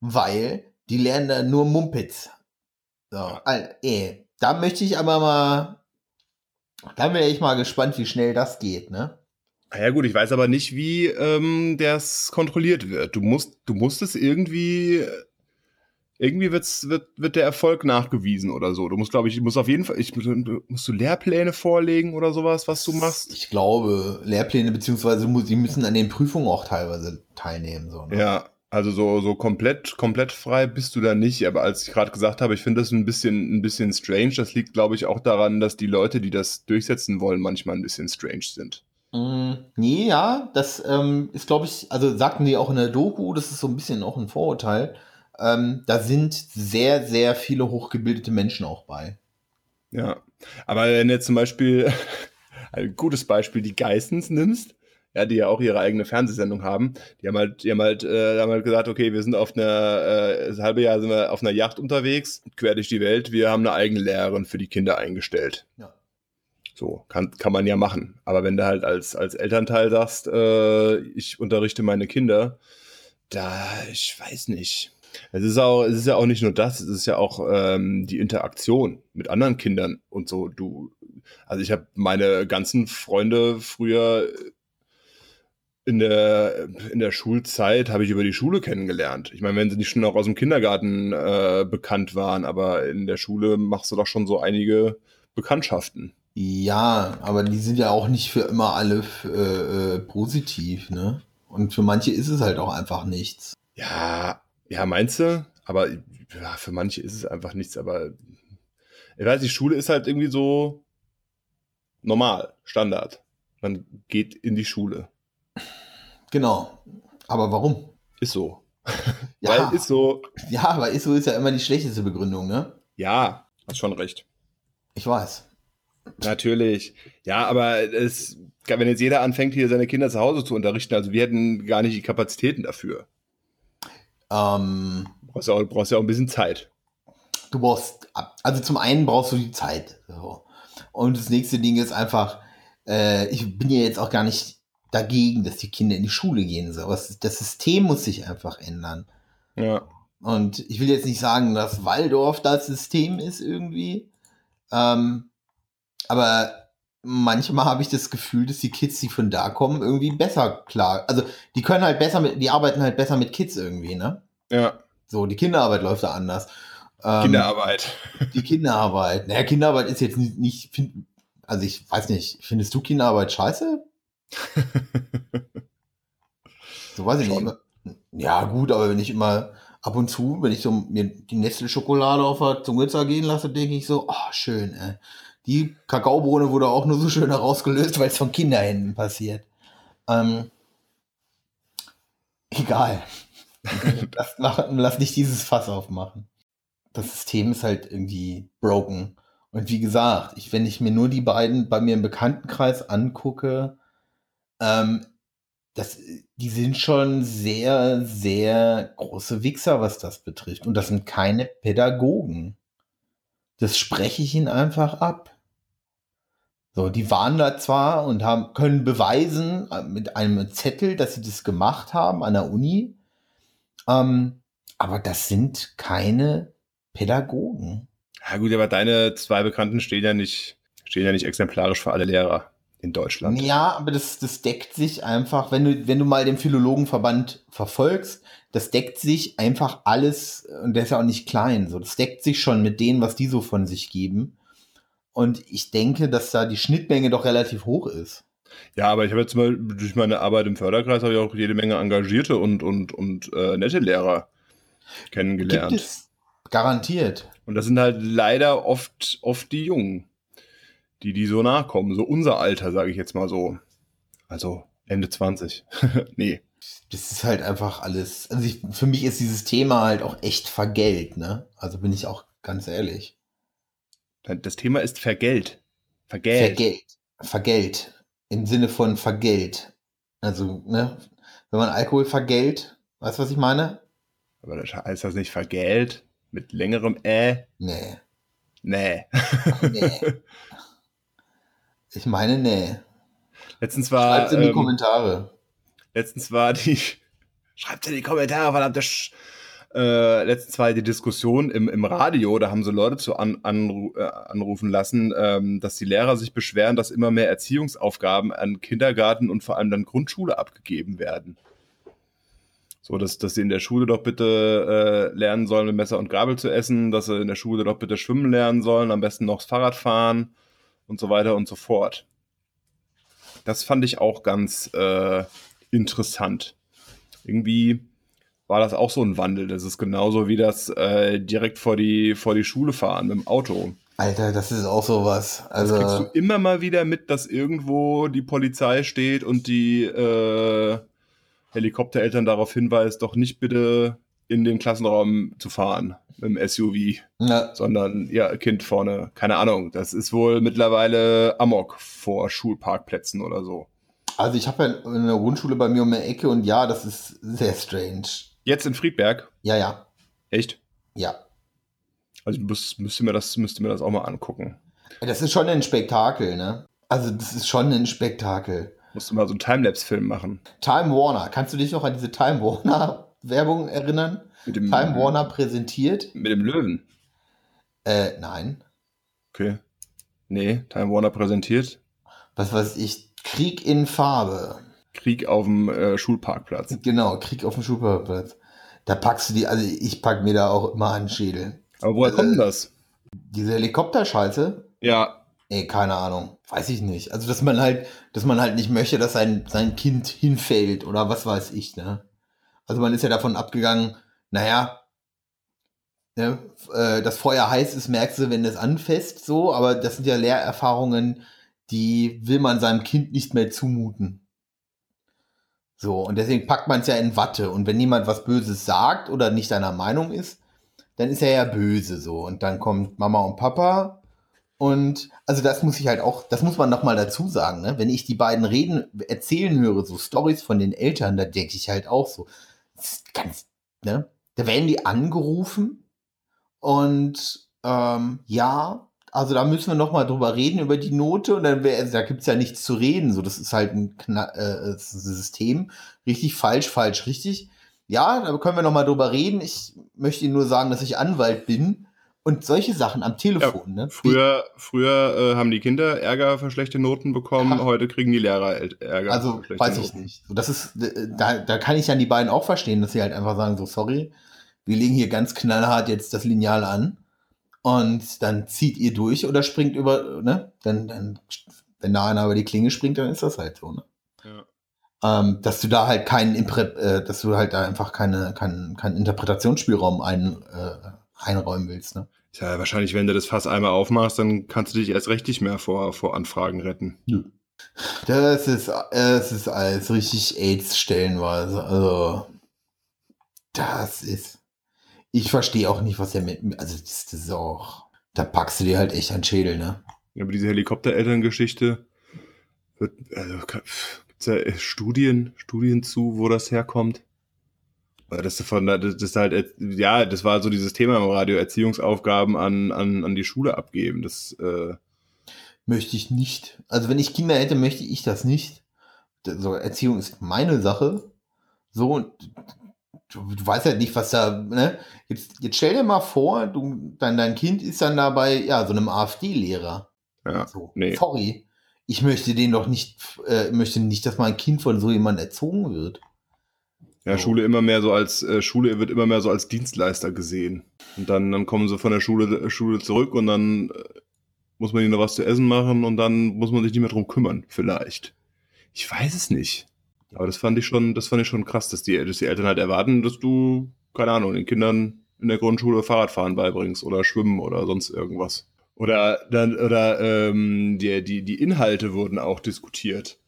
weil die lernen da nur Mumpitz. So, Al- ey, da möchte ich aber mal, da wäre ich mal gespannt, wie schnell das geht, ne? Ja gut, ich weiß aber nicht, wie ähm, das kontrolliert wird. Du musst, du musst es irgendwie, irgendwie wird's, wird, wird der Erfolg nachgewiesen oder so. Du musst, glaube ich, du musst auf jeden Fall, ich, musst du Lehrpläne vorlegen oder sowas, was du machst. Ich glaube, Lehrpläne, beziehungsweise die müssen an den Prüfungen auch teilweise teilnehmen, so, ne? Ja, also so, so komplett, komplett frei bist du da nicht. Aber als ich gerade gesagt habe, ich finde das ein bisschen, ein bisschen strange. Das liegt, glaube ich, auch daran, dass die Leute, die das durchsetzen wollen, manchmal ein bisschen strange sind. Mm, nee, ja, das ähm, ist, glaube ich, also sagten die auch in der Doku, das ist so ein bisschen auch ein Vorurteil. Ähm, da sind sehr, sehr viele hochgebildete Menschen auch bei. Ja, aber wenn du jetzt zum Beispiel ein gutes Beispiel die Geissens nimmst, ja, die ja auch ihre eigene Fernsehsendung haben, die haben halt, die haben halt, äh, haben halt gesagt, okay, wir sind auf einer, äh, das halbe Jahr sind wir auf einer Yacht unterwegs, quer durch die Welt, wir haben eine eigene Lehrerin für die Kinder eingestellt. Ja. So, kann, kann man ja machen. Aber wenn du halt als, als Elternteil sagst, äh, ich unterrichte meine Kinder, da, ich weiß nicht. Es ist auch, es ist ja auch nicht nur das, es ist ja auch ähm, die Interaktion mit anderen Kindern und so. Du, also ich habe meine ganzen Freunde früher in der, in der Schulzeit habe ich über die Schule kennengelernt. Ich meine, wenn sie nicht schon auch aus dem Kindergarten äh, bekannt waren, aber in der Schule machst du doch schon so einige Bekanntschaften. Ja, aber die sind ja auch nicht für immer alle äh, äh, positiv, ne? Und für manche ist es halt auch einfach nichts. Ja, ja, meinst du? Aber ja, für manche ist es einfach nichts, aber Ich weiß, die Schule ist halt irgendwie so normal, Standard. Man geht in die Schule. Genau. Aber warum? Ist so. Ja. Weil ist so. Ja, aber ist so ist ja immer die schlechteste Begründung, ne? Ja, hast schon recht. Ich weiß. Natürlich. Ja, aber es, wenn jetzt jeder anfängt, hier seine Kinder zu Hause zu unterrichten, also wir hätten gar nicht die Kapazitäten dafür. Ähm, Du brauchst ja auch, brauchst ja auch ein bisschen Zeit. du brauchst, also zum einen brauchst du die Zeit. So. Und das nächste Ding ist einfach, äh, ich bin ja jetzt auch gar nicht dagegen, dass die Kinder in die Schule gehen. So. Aber es- das System muss sich einfach ändern. Ja. Und ich will jetzt nicht sagen, dass Waldorf das System ist irgendwie. Ähm, aber manchmal habe ich das Gefühl, dass die Kids, die von da kommen, irgendwie besser klar. Also die können halt besser mit, die arbeiten halt besser mit Kids irgendwie, ne? Ja. So, die Kinderarbeit läuft da anders. Ähm, Kinderarbeit. Die Kinderarbeit. Naja, Kinderarbeit ist jetzt nicht, nicht find, also ich weiß nicht, findest du Kinderarbeit scheiße? So weiß ich Schon. nicht. Ja, gut, aber wenn ich immer ab und zu, wenn ich so mir die Nestle-Schokolade auf der Zunge zergehen lasse, denke ich so, ah, schön, ey. Die Kakaobohne wurde auch nur so schön herausgelöst, weil es von Kinderhänden passiert. Ähm, egal. lass, machen, lass nicht dieses Fass aufmachen. Das System ist halt irgendwie broken. Und wie gesagt, ich, wenn ich mir nur die beiden bei mir im Bekanntenkreis angucke, ähm, das, die sind schon sehr, sehr große Wichser, was das betrifft. Und das sind keine Pädagogen. Das spreche ich ihnen einfach ab. So, die waren da zwar und haben, können beweisen äh, mit einem Zettel, dass sie das gemacht haben an der Uni, ähm, aber das sind keine Pädagogen. Ja gut, aber deine zwei Bekannten stehen ja nicht, stehen ja nicht exemplarisch für alle Lehrer in Deutschland. Ja, aber das, das deckt sich einfach, wenn du, wenn du mal den Philologenverband verfolgst, das deckt sich einfach alles, und der ist ja auch nicht klein, so, das deckt sich schon mit denen, was die so von sich geben. Und ich denke, dass da die Schnittmenge doch relativ hoch ist. Ja, aber ich habe jetzt mal durch meine Arbeit im Förderkreis habe ich auch jede Menge engagierte und, und, und äh, nette Lehrer kennengelernt. Gibt es garantiert. Und das sind halt leider oft, oft die Jungen, die die so nachkommen. So unser Alter, sage ich jetzt mal so. Also Ende 20. nee. Das ist halt einfach alles. Also ich, für mich ist dieses Thema halt auch echt vergelt, ne? Also bin ich auch ganz ehrlich. Das Thema ist Vergelt. Vergelt. Vergelt. Vergelt. Im Sinne von Vergelt. Also, ne? Wenn man Alkohol vergelt, weißt du, was ich meine? Aber das heißt das nicht Vergelt? Mit längerem Ä? Nee. Nee. Nee. ich meine, nee. Letztens war. Schreibt's in die ähm, Kommentare. letztens war die. Schreibt in die Kommentare, verdammte Sch äh, letztens war die Diskussion im, im Radio, da haben so Leute zu an, anru äh, anrufen lassen, ähm, dass die Lehrer sich beschweren, dass immer mehr Erziehungsaufgaben an Kindergarten und vor allem dann Grundschule abgegeben werden. So, dass, dass sie in der Schule doch bitte äh, lernen sollen, mit Messer und Gabel zu essen, dass sie in der Schule doch bitte schwimmen lernen sollen, am besten noch das Fahrrad fahren und so weiter und so fort. Das fand ich auch ganz äh, interessant. Irgendwie war das auch so ein Wandel. Das ist genauso wie das äh, direkt vor die, vor die Schule fahren mit dem Auto. Alter, das ist auch sowas. Das kriegst Also, du immer mal wieder mit, dass irgendwo die Polizei steht und die äh, Helikoptereltern darauf hinweist, doch nicht bitte in den Klassenraum zu fahren mit dem SUV, na, sondern ja, Kind vorne. Keine Ahnung. Das ist wohl mittlerweile Amok vor Schulparkplätzen oder so. also ich habe ja eine Grundschule bei mir um die Ecke und ja, das ist sehr strange. Jetzt in Friedberg? Ja, ja, Echt? ja. Also müsst, müsste mir das müsste mir das auch mal angucken. Das ist schon ein Spektakel, ne? Also das ist schon ein Spektakel. Musste mal so einen Timelapse-Film machen. Time Warner, kannst du dich noch an diese Time Warner Werbung erinnern? Mit dem, Time Warner präsentiert? Mit dem Löwen. Äh, nein. Okay. Nee, Time Warner präsentiert. Was weiß ich? Krieg in Farbe. Krieg auf dem äh, Schulparkplatz. Genau, Krieg auf dem Schulparkplatz. Da packst du die, also ich pack mir da auch immer den Schädel. Aber woher Also- kommt denn das? Diese Helikopterscheiße, Ja, ey, keine Ahnung. Weiß ich nicht. Also, dass man halt, dass man halt nicht möchte, dass sein, sein Kind hinfällt oder was weiß ich, ne? Also man ist ja davon abgegangen, naja, ne, äh, das Feuer heiß ist, merkst du, wenn es anfasst, so, aber das sind ja Lehrerfahrungen, die will man seinem Kind nicht mehr zumuten. So, und deswegen packt man es ja in Watte. Und wenn jemand was Böses sagt oder nicht deiner Meinung ist, dann ist er ja böse so. Und dann kommt Mama und Papa. Und also das muss ich halt auch, das muss man nochmal dazu sagen, ne? Wenn ich die beiden reden, erzählen höre, so Stories von den Eltern, da denke ich halt auch so, ganz, ne? Da werden die angerufen und ähm, ja, also da müssen wir noch mal drüber reden über die Note und dann wär, also da gibt's ja nichts zu reden. So, das ist halt ein, Kna äh, ein System. Richtig, falsch, falsch, richtig. Ja, da können wir noch mal drüber reden. Ich möchte Ihnen nur sagen, dass ich Anwalt bin und solche Sachen am Telefon. Ja, ne? Früher, früher äh, haben die Kinder Ärger für schlechte Noten bekommen, ja. heute kriegen die Lehrer Ärger. Also für weiß ich nicht. So, das ist, da, da kann ich dann die beiden auch verstehen, dass sie halt einfach sagen, so sorry, wir legen hier ganz knallhart jetzt das Lineal an und dann zieht ihr durch oder springt über, ne? Dann, dann, wenn da einer über die Klinge springt, dann ist das halt so, ne? Ja. Ähm, dass du da halt keinen Impre äh, dass du halt da einfach keine, keinen keinen Interpretationsspielraum ein, äh, einräumen willst, ne? Tja, wahrscheinlich, wenn du das Fass einmal aufmachst, dann kannst du dich erst recht nicht mehr vor, vor Anfragen retten. Nö. Das ist, das ist alles richtig AIDS stellenweise. Also, das ist. Ich verstehe auch nicht, was er mit. Also, das, das ist auch. Da packst du dir halt echt einen Schädel, ne? Ja, aber diese Helikopterelterngeschichte wird, also, gibt's ja Studien, Studien zu, wo das herkommt? Das, von, das ist halt, ja, das war so dieses Thema im Radio, Erziehungsaufgaben an, an, an die Schule abgeben. Das äh möchte ich nicht. Also wenn ich Kinder hätte, möchte ich das nicht. So, Erziehung ist meine Sache. So, du, du weißt halt nicht, was da, ne? Jetzt, jetzt stell dir mal vor, du, dein, dein Kind ist dann dabei, ja, so einem AfD-Lehrer. Ja, so, nee. Sorry. Ich möchte den doch nicht, äh, möchte nicht, dass mein Kind von so jemandem erzogen wird. Ja, so. Schule immer mehr so als, äh, Schule wird immer mehr so als Dienstleister gesehen. Und dann, dann kommen sie von der Schule, Schule zurück und dann äh, muss man ihnen noch was zu essen machen und dann muss man sich nicht mehr drum kümmern, vielleicht. Ich weiß es nicht. Aber das fand ich schon, das fand ich schon krass, dass die, dass die Eltern halt erwarten, dass du, keine Ahnung, den Kindern in der Grundschule Fahrradfahren beibringst oder Schwimmen oder sonst irgendwas. Oder dann, oder ähm, die, die, die Inhalte wurden auch diskutiert.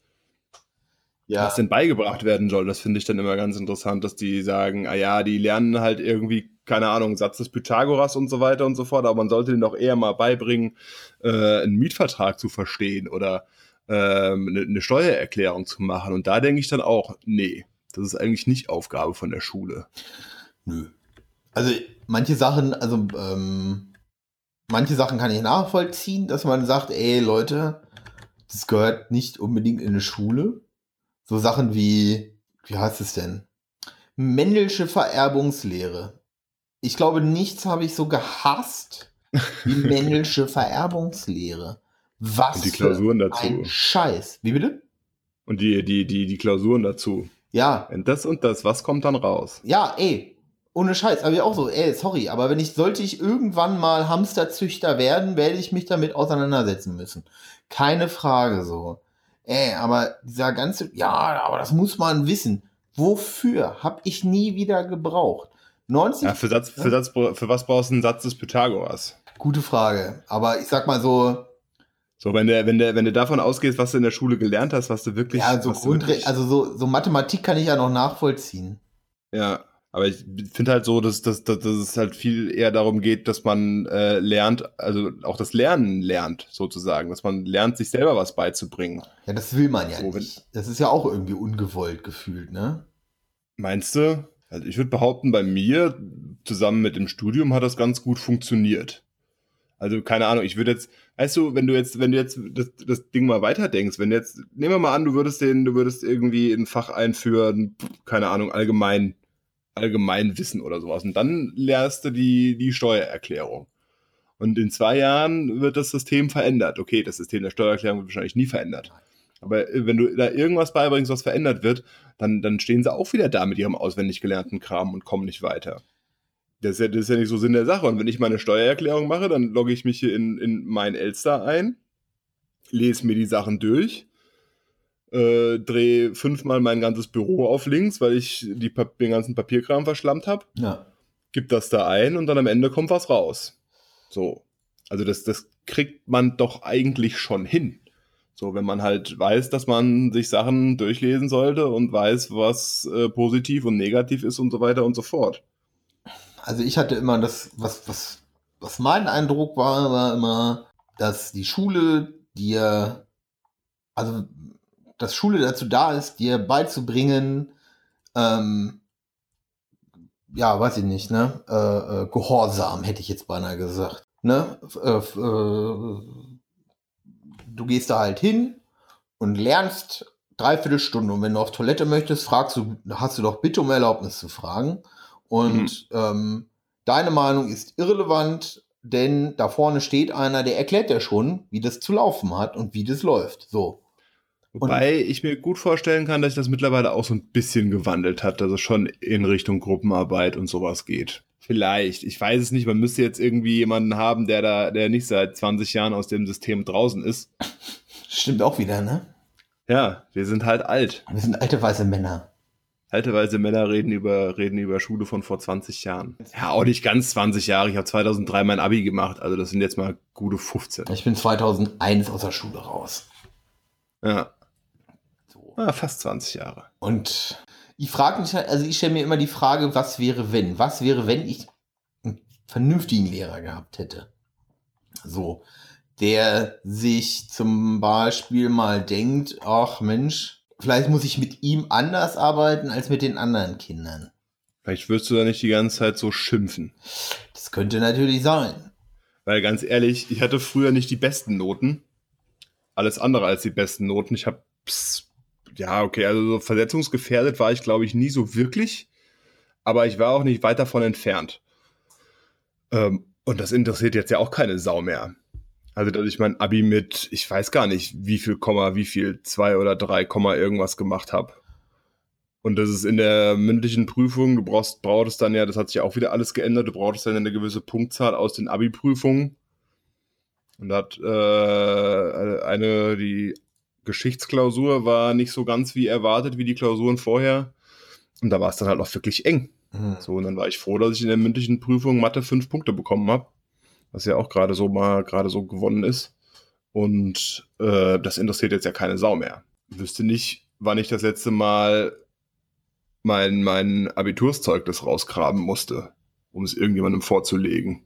Ja. Was denn beigebracht werden soll, das finde ich dann immer ganz interessant, dass die sagen, ah ja, die lernen halt irgendwie, keine Ahnung, Satz des Pythagoras und so weiter und so fort, aber man sollte denen doch eher mal beibringen, äh, einen Mietvertrag zu verstehen oder ähm, eine, eine Steuererklärung zu machen. Und da denke ich dann auch, nee, das ist eigentlich nicht Aufgabe von der Schule. Nö. Also manche Sachen, also ähm, manche Sachen kann ich nachvollziehen, dass man sagt, ey Leute, das gehört nicht unbedingt in eine Schule. So Sachen wie, wie heißt es denn? Mendelsche Vererbungslehre. Ich glaube, nichts habe ich so gehasst wie Mendelsche Vererbungslehre. Was und die Klausuren dazu. ein Scheiß. Wie bitte? Und die, die, die, die Klausuren dazu. Ja. Und das und das, was kommt dann raus? Ja, ey. Ohne Scheiß. Aber ich auch so, ey, sorry, aber wenn ich, sollte ich irgendwann mal Hamsterzüchter werden, werde ich mich damit auseinandersetzen müssen. Keine Frage so. Ey, aber dieser ganze, ja, aber das muss man wissen. Wofür? Hab ich nie wieder gebraucht. 90 ja, für, Satz, für, Satz, für was brauchst du einen Satz des Pythagoras? Gute Frage. Aber ich sag mal so, so, wenn du, wenn du, wenn du davon ausgehst, was du in der Schule gelernt hast, was du wirklich. Ja, so Grundre also so, so Mathematik kann ich ja noch nachvollziehen. Ja, aber ich finde halt so, dass, dass, dass, dass es halt viel eher darum geht, dass man äh, lernt, also auch das Lernen lernt, sozusagen, dass man lernt, sich selber was beizubringen. Ja, das will man ja so, nicht. Das ist ja auch irgendwie ungewollt gefühlt, ne? Meinst du? Also ich würde behaupten, bei mir zusammen mit dem Studium hat das ganz gut funktioniert. Also keine Ahnung, ich würde jetzt, weißt du, wenn du jetzt, wenn du jetzt das, das Ding mal weiterdenkst, wenn jetzt, nehmen wir mal an, du würdest den, du würdest irgendwie ein Fach einführen, keine Ahnung, allgemein, allgemein Wissen oder sowas. Und dann lernst du die, die Steuererklärung. Und in zwei Jahren wird das System verändert. Okay, das System der Steuererklärung wird wahrscheinlich nie verändert. Aber wenn du da irgendwas beibringst, was verändert wird, dann, dann stehen sie auch wieder da mit ihrem auswendig gelernten Kram und kommen nicht weiter. Das ist, ja, das ist ja nicht so Sinn der Sache. Und wenn ich meine Steuererklärung mache, dann logge ich mich hier in, in mein Elster ein, lese mir die Sachen durch, äh, drehe fünfmal mein ganzes Büro auf links, weil ich die, den ganzen Papierkram verschlammt habe. Ja. gibt das da ein und dann am Ende kommt was raus. So. Also das, das kriegt man doch eigentlich schon hin. So, wenn man halt weiß, dass man sich Sachen durchlesen sollte und weiß, was äh, positiv und negativ ist und so weiter und so fort. Also ich hatte immer das, was, was, was mein Eindruck war, war immer, dass die Schule dir, also dass Schule dazu da ist, dir beizubringen, ähm, ja, weiß ich nicht, ne? Äh, äh, Gehorsam, hätte ich jetzt beinahe gesagt. Ne? Äh, äh, du gehst da halt hin und lernst dreiviertel Stunde. Und wenn du auf Toilette möchtest, fragst du, hast du doch bitte um Erlaubnis zu fragen. Und mhm. ähm, deine Meinung ist irrelevant, denn da vorne steht einer, der erklärt ja schon, wie das zu laufen hat und wie das läuft. So. Wobei und, ich mir gut vorstellen kann, dass sich das mittlerweile auch so ein bisschen gewandelt hat, dass es schon in Richtung Gruppenarbeit und sowas geht. Vielleicht, ich weiß es nicht, man müsste jetzt irgendwie jemanden haben, der da, der nicht seit 20 Jahren aus dem System draußen ist. Stimmt auch wieder, ne? Ja, wir sind halt alt. Wir sind alte weiße Männer. Alte weiße Männer reden über, reden über Schule von vor 20 Jahren. Ja, auch nicht ganz 20 Jahre. Ich habe 2003 mein Abi gemacht, also das sind jetzt mal gute 15. Ich bin 2001 aus der Schule raus. Ja. So. Ja, fast 20 Jahre. Und ich frage mich, halt, also ich stelle mir immer die Frage, was wäre wenn? Was wäre, wenn ich einen vernünftigen Lehrer gehabt hätte? So, der sich zum Beispiel mal denkt, ach Mensch, vielleicht muss ich mit ihm anders arbeiten als mit den anderen Kindern. Vielleicht wirst du da nicht die ganze Zeit so schimpfen. Das könnte natürlich sein. Weil ganz ehrlich, ich hatte früher nicht die besten Noten. Alles andere als die besten Noten. Ich habe ja, okay, also so versetzungsgefährdet war ich, glaube ich, nie so wirklich. Aber ich war auch nicht weit davon entfernt. Ähm, und das interessiert jetzt ja auch keine Sau mehr. Also, dass ich mein Abi mit, ich weiß gar nicht, wie viel Komma, wie viel, zwei oder drei Komma irgendwas gemacht habe. Und das ist in der mündlichen Prüfung, du brauchst, brauchst dann ja, das hat sich auch wieder alles geändert, du brauchst dann eine gewisse Punktzahl aus den Abi-Prüfungen. Und da hat äh, eine, die Geschichtsklausur war nicht so ganz wie erwartet, wie die Klausuren vorher. Und da war es dann halt auch wirklich eng. Mhm. So, und dann war ich froh, dass ich in der mündlichen Prüfung Mathe fünf Punkte bekommen habe. Was ja auch gerade so mal gerade so gewonnen ist. Und äh, das interessiert jetzt ja keine Sau mehr. Wüsste nicht, wann ich das letzte Mal mein, mein Abiturszeugnis rausgraben musste, um es irgendjemandem vorzulegen.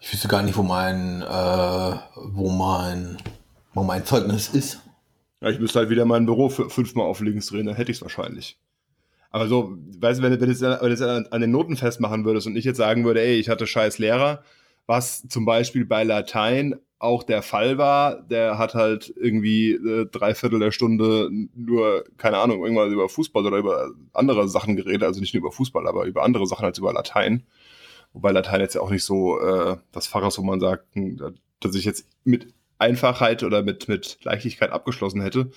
Ich wüsste gar nicht, wo mein, äh, wo mein wo mein Zeugnis ist. Ja, ich müsste halt wieder mein Büro fünfmal auf links drehen, dann hätte ich es wahrscheinlich. Aber so, weißt du, wenn, wenn du es an den Noten festmachen würdest und ich jetzt sagen würde, ey, ich hatte scheiß Lehrer, was zum Beispiel bei Latein auch der Fall war, der hat halt irgendwie äh, drei Viertel der Stunde nur, keine Ahnung, irgendwas über Fußball oder über andere Sachen geredet, also nicht nur über Fußball, aber über andere Sachen als über Latein. Wobei Latein jetzt ja auch nicht so äh, das Fach ist, wo man sagt, hm, dass ich jetzt mit Einfachheit oder mit, mit Leichtigkeit abgeschlossen hätte.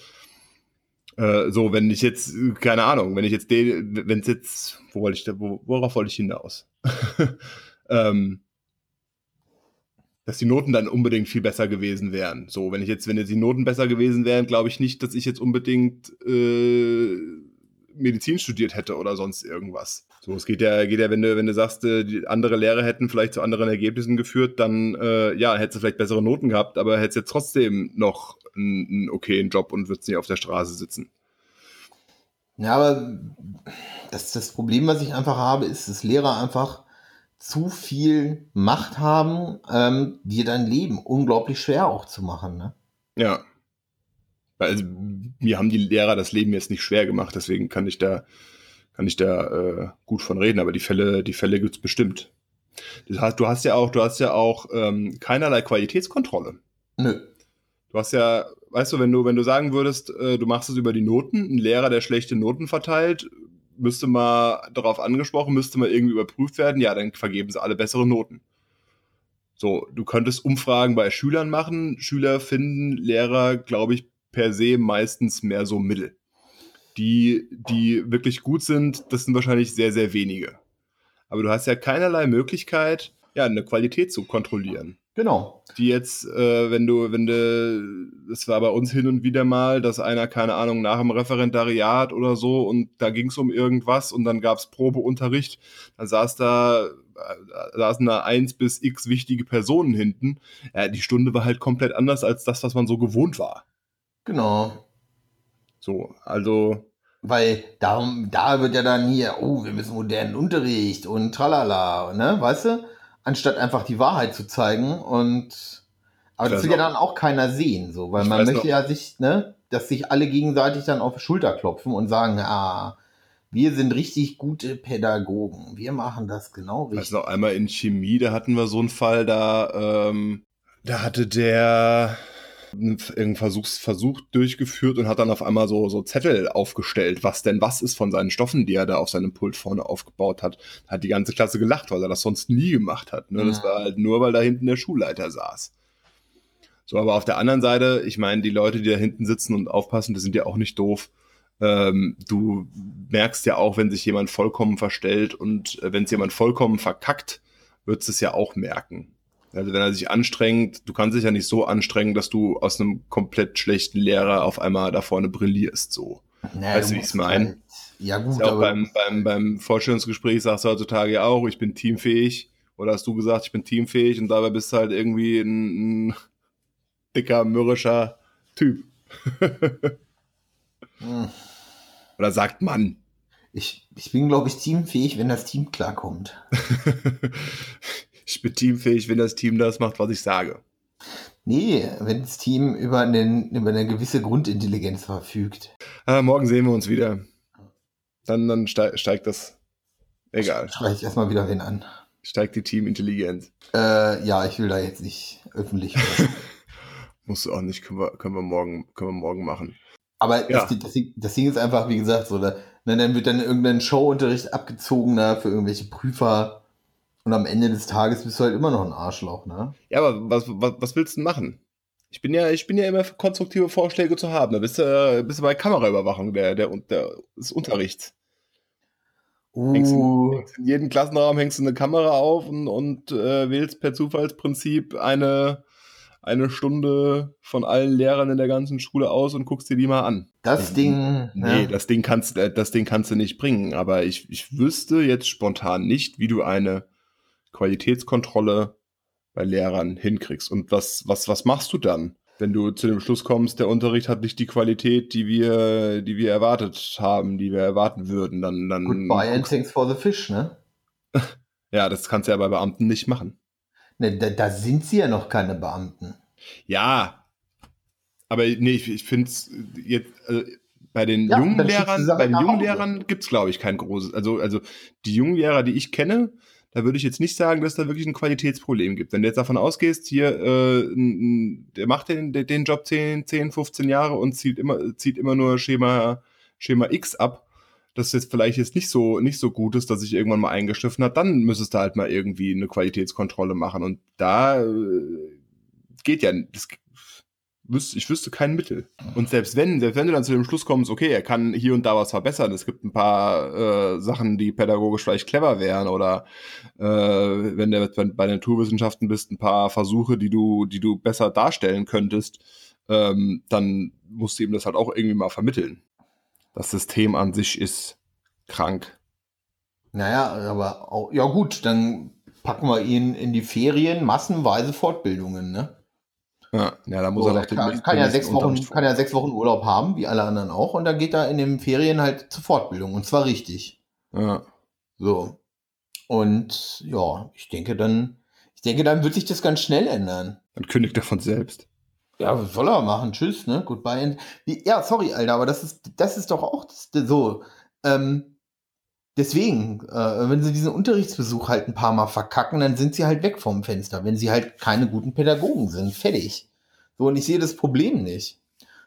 Äh, so, wenn ich jetzt, keine Ahnung, wenn ich jetzt den, wenn es jetzt, wo wollte ich da, wo, worauf wollte ich hinaus? ähm, dass die Noten dann unbedingt viel besser gewesen wären. So, wenn ich jetzt, wenn jetzt die Noten besser gewesen wären, glaube ich nicht, dass ich jetzt unbedingt äh, Medizin studiert hätte oder sonst irgendwas. So, es geht ja, geht ja, wenn du, wenn du sagst, äh, die andere Lehrer hätten vielleicht zu anderen Ergebnissen geführt, dann äh, ja, hättest du vielleicht bessere Noten gehabt, aber hättest jetzt trotzdem noch einen, einen okayen Job und würdest nicht auf der Straße sitzen. Ja, aber das, das Problem, was ich einfach habe, ist, dass Lehrer einfach zu viel Macht haben, ähm, dir dein Leben unglaublich schwer auch zu machen. Ne? Ja. Also, mir haben die Lehrer das Leben jetzt nicht schwer gemacht, deswegen kann ich da, kann ich da äh, gut von reden, aber die Fälle, die Fälle gibt's bestimmt. Das heißt, du hast ja auch, du hast ja auch ähm, keinerlei Qualitätskontrolle. Nö. Du hast ja, weißt du, wenn du, wenn du sagen würdest, äh, du machst es über die Noten, ein Lehrer, der schlechte Noten verteilt, müsste mal darauf angesprochen, müsste mal irgendwie überprüft werden, ja, dann vergeben sie alle bessere Noten. So, du könntest Umfragen bei Schülern machen. Schüler finden Lehrer, glaube ich, per se meistens mehr so Mittel. Die, die wirklich gut sind, das sind wahrscheinlich sehr, sehr wenige. Aber du hast ja keinerlei Möglichkeit, ja, eine Qualität zu kontrollieren. Genau. Die jetzt, äh, wenn du, wenn du, das war bei uns hin und wieder mal, dass einer, keine Ahnung, nach dem Referendariat oder so und da ging es um irgendwas und dann gab es Probeunterricht, dann saß da, äh, saßen da eins bis x wichtige Personen hinten. Ja, die Stunde war halt komplett anders als das, was man so gewohnt war. Genau. So, also. Weil darum, da wird ja dann hier, oh, wir müssen modernen Unterricht und tralala, ne, weißt du? Anstatt einfach die Wahrheit zu zeigen und, aber das will ja dann auch keiner sehen, so, weil man möchte noch. ja sich, ne, dass sich alle gegenseitig dann auf die Schulter klopfen und sagen, ah, wir sind richtig gute Pädagogen. Wir machen das genau richtig. Also noch einmal in Chemie, da hatten wir so einen Fall, da, ähm, da hatte der, einen Versuch, Versuch durchgeführt und hat dann auf einmal so, so Zettel aufgestellt, was denn was ist von seinen Stoffen, die er da auf seinem Pult vorne aufgebaut hat. Hat die ganze Klasse gelacht, weil er das sonst nie gemacht hat. Ne? Ja. Das war halt nur, weil da hinten der Schulleiter saß. So, aber auf der anderen Seite, ich meine, die Leute, die da hinten sitzen und aufpassen, die sind ja auch nicht doof. Ähm, du merkst ja auch, wenn sich jemand vollkommen verstellt und äh, wenn es jemand vollkommen verkackt, wird es ja auch merken. Also wenn er sich anstrengt, du kannst dich ja nicht so anstrengen, dass du aus einem komplett schlechten Lehrer auf einmal da vorne brillierst, so. Naja, weißt du, wie ich es meine? Halt, ja gut, ja auch beim, beim, beim Vorstellungsgespräch sagst du heutzutage ja auch, ich bin teamfähig. Oder hast du gesagt, ich bin teamfähig und dabei bist du halt irgendwie ein, ein dicker, mürrischer Typ. hm. Oder sagt man. Ich, ich bin, glaube ich, teamfähig, wenn das Team klarkommt. ich bin teamfähig, wenn das Team das macht, was ich sage. Nee, wenn das Team über, einen, über eine gewisse Grundintelligenz verfügt. Ah, morgen sehen wir uns wieder. Dann, dann steigt das. Egal. Spreche ich erstmal wieder wen an. Steigt die Teamintelligenz. Äh, ja, ich will da jetzt nicht öffentlich. Musst du auch nicht, können wir, können wir, morgen, können wir morgen machen. Aber ja. das, das, das, Ding ist einfach, wie gesagt, so, da, dann wird dann irgendein Showunterricht abgezogen da für irgendwelche Prüfer und am Ende des Tages bist du halt immer noch ein Arschloch, ne? Ja, aber was, was, was willst du denn machen? Ich bin ja, ich bin ja immer für konstruktive Vorschläge zu haben. Da bist du, bist du bei Kameraüberwachung der, der, der, des Unterrichts. Uh. Hängst in, hängst in jedem Klassenraum hängst du eine Kamera auf und, und äh, wählst per Zufallsprinzip eine, eine Stunde von allen Lehrern in der ganzen Schule aus und guckst dir die mal an. Das Ding. Nee, ja. das Ding kannst, äh, das Ding kannst du nicht bringen. Aber ich, ich wüsste jetzt spontan nicht, wie du eine Qualitätskontrolle bei Lehrern hinkriegst. Und was, was, was machst du dann, wenn du zu dem Schluss kommst, der Unterricht hat nicht die Qualität, die wir, die wir erwartet haben, die wir erwarten würden, dann, dann. Goodbye and thanks for the fish, ne? ja, das kannst du ja bei Beamten nicht machen. Ne, da, da sind sie ja noch keine Beamten. Ja, aber nee, ich, ich finde es jetzt, also bei den ja, jungen Lehrern, bei den jungen Lehrern gibt es, glaube ich, kein großes, also, also die jungen Lehrer, die ich kenne, da würde ich jetzt nicht sagen, dass da wirklich ein Qualitätsproblem gibt. Wenn du jetzt davon ausgehst, hier, äh, der macht den, den Job 10, 10, 15 Jahre und zieht immer, zieht immer nur Schema, Schema X ab, das jetzt vielleicht jetzt nicht so, nicht so gut ist, dass sich irgendwann mal eingeschliffen hat, dann müsstest du halt mal irgendwie eine Qualitätskontrolle machen. Und da äh, geht ja, das wüsste, ich wüsste kein Mittel. Und selbst wenn, selbst wenn du dann zu dem Schluss kommst, okay, er kann hier und da was verbessern, es gibt ein paar äh, Sachen, die pädagogisch vielleicht clever wären oder äh, wenn du bei Naturwissenschaften bist, ein paar Versuche, die du, die du besser darstellen könntest, ähm, dann musst du ihm das halt auch irgendwie mal vermitteln. Das System an sich ist krank. Naja, aber auch, ja gut, dann packen wir ihn in die Ferien massenweise Fortbildungen, ne? Ja, ja da muss so, er noch den kann, kann, ja sechs Wochen, kann ja sechs Wochen Urlaub haben, wie alle anderen auch, und dann geht er in den Ferien halt zur Fortbildung und zwar richtig. Ja. So. Und ja, ich denke dann, ich denke, dann wird sich das ganz schnell ändern. Dann kündigt er von selbst. Ja, was soll er machen? Tschüss, ne? Goodbye. Wie, ja, sorry, Alter, aber das ist, das ist doch auch so. Ähm, deswegen, äh, wenn sie diesen Unterrichtsbesuch halt ein paar Mal verkacken, dann sind sie halt weg vom Fenster, wenn sie halt keine guten Pädagogen sind. Fertig. So, und ich sehe das Problem nicht.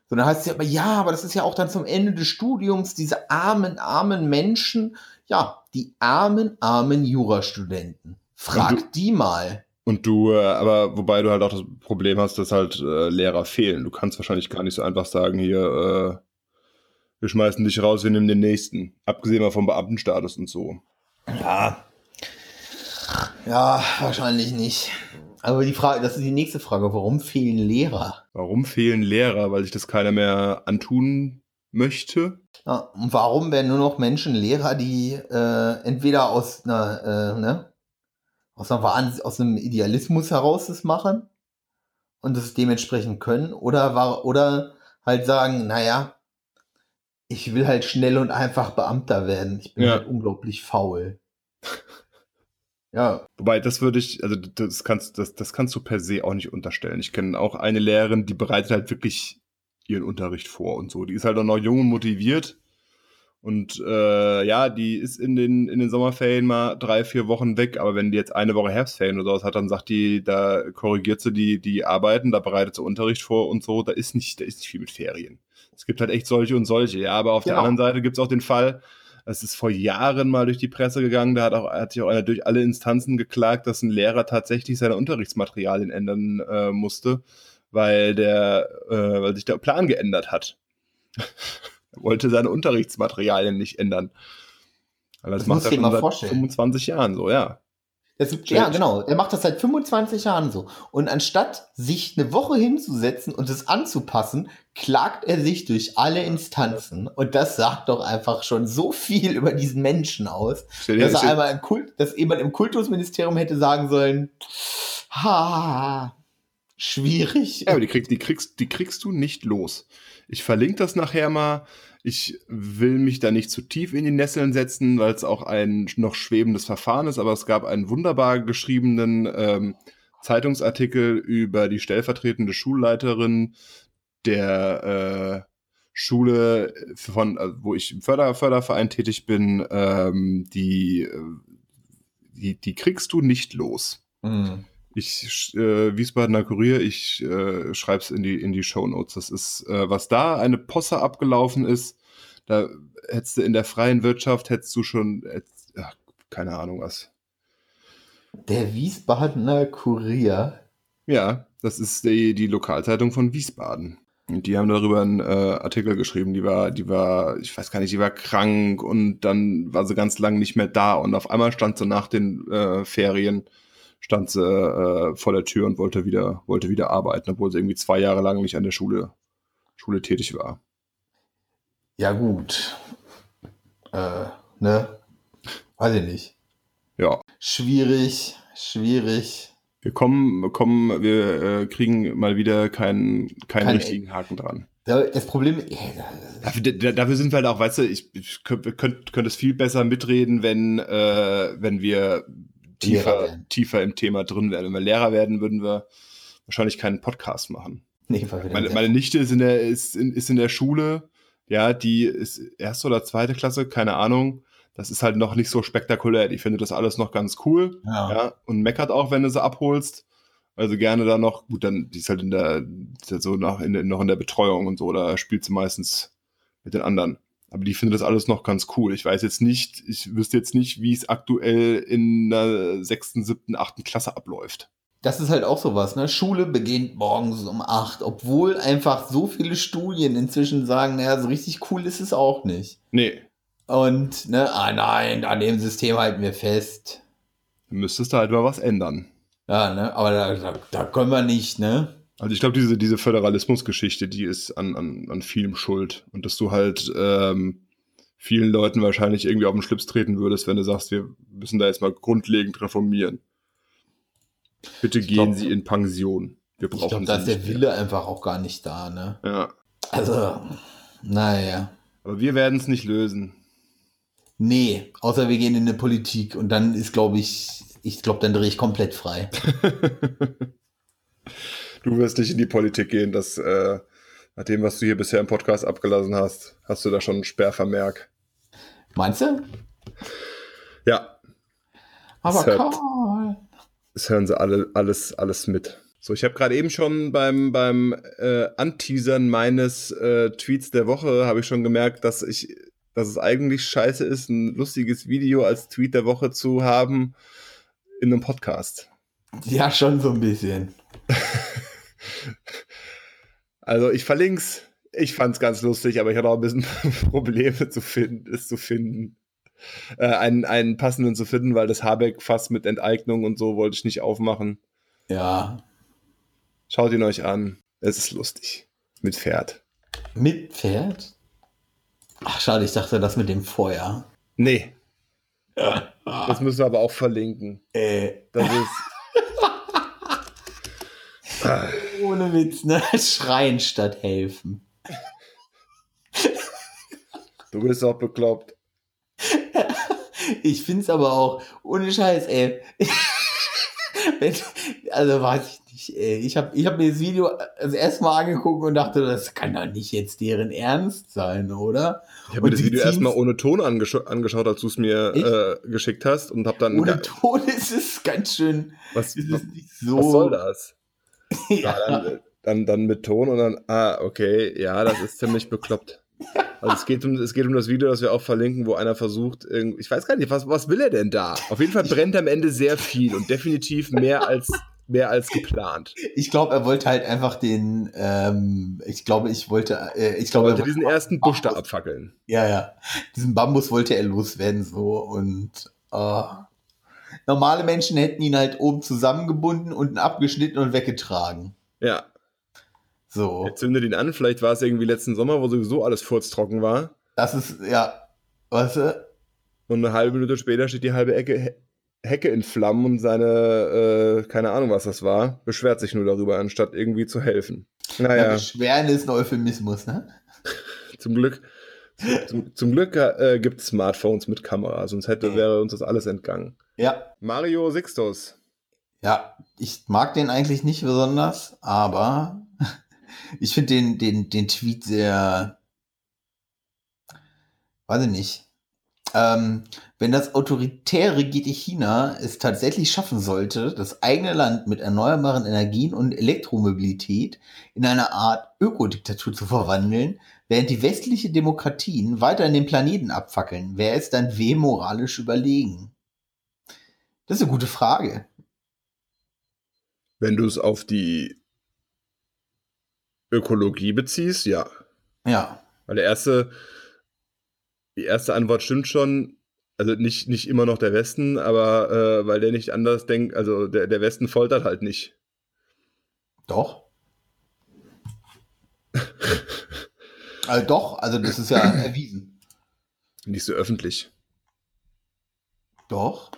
So, dann heißt es ja aber, ja, aber das ist ja auch dann zum Ende des Studiums, diese armen, armen Menschen. Ja, die armen, armen Jurastudenten. Frag du, die mal. Und du, äh, aber wobei du halt auch das Problem hast, dass halt äh, Lehrer fehlen. Du kannst wahrscheinlich gar nicht so einfach sagen, hier, äh, wir schmeißen dich raus, wir nehmen den nächsten. Abgesehen mal vom Beamtenstatus und so. Ja. Ja, wahrscheinlich nicht. Aber die Frage, das ist die nächste Frage. Warum fehlen Lehrer? Warum fehlen Lehrer? Weil sich das keiner mehr antun möchte. Ja, und warum werden nur noch Menschen Lehrer, die äh, entweder aus einer, äh, ne, aus, einer Wahn aus einem Idealismus heraus das machen und das dementsprechend können oder war oder halt sagen, naja, ich will halt schnell und einfach Beamter werden. Ich bin Ja. halt unglaublich faul. ja, Wobei, das würde ich, also das kannst, das, das kannst du per se auch nicht unterstellen. Ich kenne auch eine Lehrerin, die bereitet halt wirklich ihren Unterricht vor und so. Die ist halt auch noch jung und motiviert. Und äh, ja, die ist in den, in den Sommerferien mal drei, vier Wochen weg, aber wenn die jetzt eine Woche Herbstferien oder sowas hat, dann sagt die, da korrigiert sie die, die Arbeiten, da bereitet sie Unterricht vor und so, da ist nicht, da ist nicht viel mit Ferien. Es gibt halt echt solche und solche, ja, aber auf der Genau. anderen Seite gibt es auch den Fall, es ist vor Jahren mal durch die Presse gegangen, da hat, auch, hat sich auch einer durch alle Instanzen geklagt, dass ein Lehrer tatsächlich seine Unterrichtsmaterialien ändern äh, musste, weil der, äh, weil sich der Plan geändert hat. er wollte seine Unterrichtsmaterialien nicht ändern. Aber das, Das macht er schon seit vorstellen. 25 Jahren so, ja. Das, ja, genau. Er macht das seit 25 Jahren so. Und anstatt sich eine Woche hinzusetzen und es anzupassen, klagt er sich durch alle Instanzen. Und das sagt doch einfach schon so viel über diesen Menschen aus, dir- dass er stell- einmal im Kult, dass jemand im Kultusministerium hätte sagen sollen, ha, schwierig. Ja, aber die, krieg, die, kriegst, die kriegst du nicht los. Ich verlinke das nachher mal. Ich will mich da nicht zu tief in die Nesseln setzen, weil es auch ein noch schwebendes Verfahren ist, aber es gab einen wunderbar geschriebenen ähm, Zeitungsartikel über die stellvertretende Schulleiterin der äh, Schule, von, also wo ich im Förder, Förderverein tätig bin, ähm, die, äh, die, die kriegst du nicht los. Hm. Ich, äh, Wiesbadener Kurier, ich äh, schreibe es in die, in die Shownotes. Das ist, äh, was da eine Posse abgelaufen ist, da hättest du in der freien Wirtschaft, hättest du schon, hättest, ja, keine Ahnung was. Der Wiesbadener Kurier. Ja, das ist die, die Lokalzeitung von Wiesbaden. Und die haben darüber einen äh, Artikel geschrieben, die war, die war, ich weiß gar nicht, die war krank und dann war sie ganz lang nicht mehr da und auf einmal stand sie nach den äh, Ferien, stand sie äh, vor der Tür und wollte wieder, wollte wieder arbeiten, obwohl sie irgendwie zwei Jahre lang nicht an der Schule, Schule tätig war. Ja, gut. Äh, ne? Weiß ich nicht. Ja. Schwierig, schwierig. Wir kommen, kommen, wir äh, kriegen mal wieder keinen, keinen Kein- richtigen Haken dran. Da- Das Problem, Dafür, da- dafür sind wir halt auch, weißt du, ich, ich könnte könnt, könnt es viel besser mitreden, wenn, äh, wenn wir tiefer, werden. tiefer im Thema drin wären. Wenn wir Lehrer werden, würden wir wahrscheinlich keinen Podcast machen. nee, Meine, meine Nichte ist in der, ist in, ist in der Schule, ja, die ist erste oder zweite Klasse, keine Ahnung. Das ist halt noch nicht so spektakulär. Die findet das alles noch ganz cool. ja. Ja, und meckert auch, wenn du sie abholst. Also gerne da noch, gut, dann, die ist halt in der, ist halt so nach, in, noch in der Betreuung und so, da spielt sie meistens mit den anderen. Aber die findet das alles noch ganz cool. Ich weiß jetzt nicht, ich wüsste jetzt nicht, wie es aktuell in der sechsten, siebten, achten Klasse abläuft. Das ist halt auch sowas, ne? Schule beginnt morgens um 8, obwohl einfach so viele Studien inzwischen sagen, naja, so richtig cool ist es auch nicht. Nee, Und, ne, ah nein, an dem System halten wir fest. dann müsstest du halt mal was ändern. Ja, ne, aber da, da, da können wir nicht, ne? Also ich glaube, diese, diese Föderalismusgeschichte, die ist an, an, an vielem schuld. Und dass du halt ähm, vielen Leuten wahrscheinlich irgendwie auf den Schlips treten würdest, wenn du sagst, wir müssen da jetzt mal grundlegend reformieren. Bitte Ich gehen glaub- Sie in Pension. Wir Ich brauchen glaube, da ist der mehr. Wille einfach auch gar nicht da, ne? Ja. Also, naja. Aber wir werden es nicht lösen. Nee, außer wir gehen in eine Politik und dann ist, glaube ich, ich glaube, dann drehe ich komplett frei. Du wirst nicht in die Politik gehen, das, äh, nach dem, was du hier bisher im Podcast abgelassen hast, hast du da schon einen Sperrvermerk. Meinst du? Ja, Aber hört- Karl. Das hören sie alle, alles, alles mit. So, ich habe gerade eben schon beim, beim äh, Anteasern meines äh, Tweets der Woche habe ich schon gemerkt, dass ich, dass es eigentlich scheiße ist, ein lustiges Video als Tweet der Woche zu haben in einem Podcast. Ja, schon so ein bisschen. Also ich verlink's. Ich fand's ganz lustig, aber ich hatte auch ein bisschen Probleme zu finden, es zu finden. Äh, einen, einen passenden zu finden, weil das Habeck fast mit Enteignung und so wollte ich nicht aufmachen. Ja. Schaut ihn euch an. Es ist lustig. Mit Pferd. Mit Pferd? Ach, schade, ich dachte das mit dem Feuer. Nee. Das müssen wir aber auch verlinken. Äh. Das ist. Ohne Witz, ne? Schreien statt helfen. Du bist auch bekloppt. Ich find's aber auch, ohne Scheiß, ey. Wenn, also weiß ich nicht, ey. Ich habe ich hab mir das Video das erste Mal angeguckt und dachte, das kann doch nicht jetzt deren Ernst sein, oder? Ich habe mir das Video erstmal ohne Ton angesch angeschaut, als du es mir äh, geschickt hast und habe dann. Ohne Ton ist es ganz schön. Was, ist was, so, was soll das? Ja. Dann, dann, dann mit Ton und dann, ah, okay, ja, das ist ziemlich bekloppt. Also es geht, um, es geht um das Video, das wir auch verlinken, wo einer versucht, ich weiß gar nicht, was, was will er denn da? Auf jeden Fall brennt am Ende sehr viel und definitiv mehr als, mehr als geplant. Ich glaube, er wollte halt einfach den, ähm, ich glaube, ich wollte, äh, ich glaube, er wollte diesen ersten Busch da abfackeln. Ja, ja. Diesen Bambus wollte er loswerden, so. Und äh, normale Menschen hätten ihn halt oben zusammengebunden, unten abgeschnitten und weggetragen. Ja, So. er zündet ihn an, vielleicht war es irgendwie letzten Sommer, wo sowieso alles furztrocken war. Das ist, ja, weißt du? Und eine halbe Minute später steht die halbe Ecke, He- Hecke in Flammen und seine, äh, keine Ahnung, was das war, beschwert sich nur darüber, anstatt irgendwie zu helfen. Ja. Naja, Beschweren ist ein Euphemismus, ne? zum Glück, zum, zum Glück äh, gibt es Smartphones mit Kamera, sonst hätte, wäre uns das alles entgangen. Ja. Mario Sixtus. Ja, ich mag den eigentlich nicht besonders, aber ich finde den, den, den Tweet sehr, weiß ich nicht. Ähm, wenn das autoritäre regierte China es tatsächlich schaffen sollte, das eigene Land mit erneuerbaren Energien und Elektromobilität in eine Art Ökodiktatur zu verwandeln, während die westliche Demokratien weiter den Planeten abfackeln, wer ist dann wem moralisch überlegen? Das ist eine gute Frage. Wenn du es auf die Ökologie beziehst, ja. Ja. Weil der erste, die erste Antwort stimmt schon. Also nicht, nicht immer noch der Westen, aber äh, weil der nicht anders denkt, also der, der Westen foltert halt nicht. Doch. also doch, also das ist ja erwiesen. Nicht so öffentlich. Doch.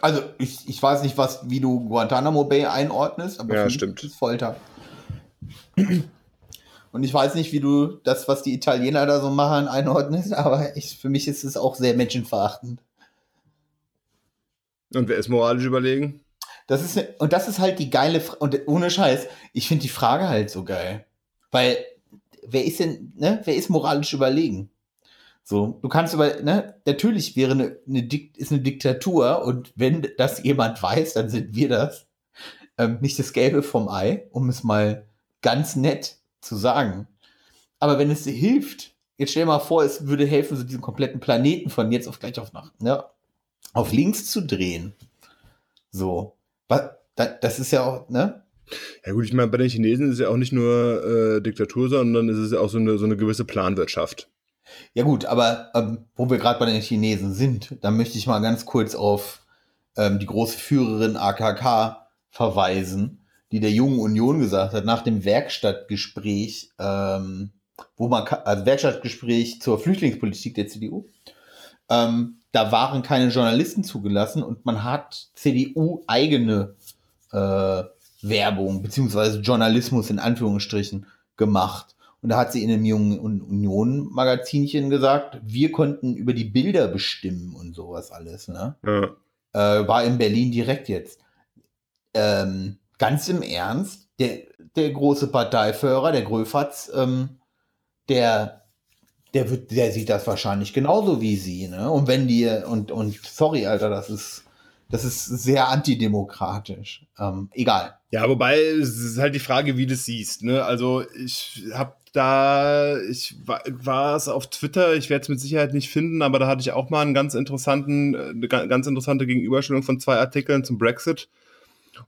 Also ich, ich weiß nicht, was, wie du Guantanamo Bay einordnest, aber Ja, für mich stimmt. ist Folter. Und ich weiß nicht, wie du das, was die Italiener da so machen, einordnest, aber ich, für mich ist es auch sehr menschenverachtend. Und wer ist moralisch überlegen? Das ist, und das ist halt die geile, Fra und ohne Scheiß, ich finde die Frage halt so geil. Weil, wer ist denn, ne, wer ist moralisch überlegen? So, du kannst aber, ne, natürlich wäre eine, eine ist eine Diktatur und wenn das jemand weiß, dann sind wir das. Ähm, nicht das Gelbe vom Ei, um es mal ganz nett zu sagen. Aber wenn es dir hilft, jetzt stell dir mal vor, es würde helfen, so diesen kompletten Planeten von jetzt auf gleich auf nach, ne, auf links zu drehen. So. Was, da, das ist ja auch, ne? Ja gut, ich meine, bei den Chinesen ist es ja auch nicht nur äh, Diktatur, sondern es ist ja auch so eine, so eine gewisse Planwirtschaft. Ja gut, aber ähm, wo wir gerade bei den Chinesen sind, da möchte ich mal ganz kurz auf ähm, die große Führerin AKK verweisen, die der Jungen Union gesagt hat, nach dem Werkstattgespräch, ähm, wo man, also Werkstattgespräch zur Flüchtlingspolitik der CDU, ähm, da waren keine Journalisten zugelassen und man hat CDU eigene äh, Werbung beziehungsweise Journalismus in Anführungsstrichen gemacht. Und da hat sie in einem jungen Un- Union-Magazinchen gesagt, wir konnten über die Bilder bestimmen und sowas alles. Ne? Ja. Äh, war in Berlin direkt jetzt. Ähm, ganz im Ernst, der, der große Parteiführer, der Gröfatz, ähm, der, der, wird, der sieht das wahrscheinlich genauso wie sie. Ne? Und wenn die, und, und sorry, Alter, das ist, das ist sehr antidemokratisch. Ähm, egal. Ja, wobei es ist halt die Frage, wie du es siehst. Ne? Also ich habe da, ich war, es auf Twitter, ich werde es mit Sicherheit nicht finden, aber da hatte ich auch mal einen ganz interessanten, äh, eine ga- ganz interessante Gegenüberstellung von zwei Artikeln zum Brexit.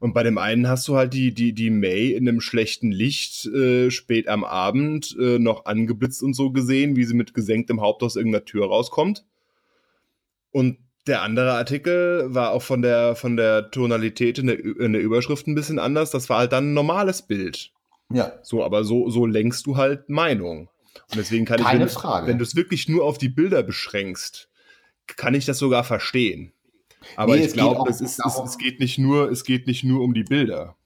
Und bei dem einen hast du halt die, die, die May in einem schlechten Licht äh, spät am Abend äh, noch angeblitzt und so gesehen, wie sie mit gesenktem Haupt aus irgendeiner Tür rauskommt. Und Der andere Artikel war auch von der, von der Tonalität in der, in der Überschrift ein bisschen anders. Das war halt dann ein normales Bild. Ja. So, aber so, so lenkst du halt Meinung. Und deswegen kann Keine ich, wenn, Frage. wenn du es wirklich nur auf die Bilder beschränkst, kann ich das sogar verstehen. Aber Nee, ich glaube, es, ist, es, es, geht nicht nur, es geht nicht nur um die Bilder.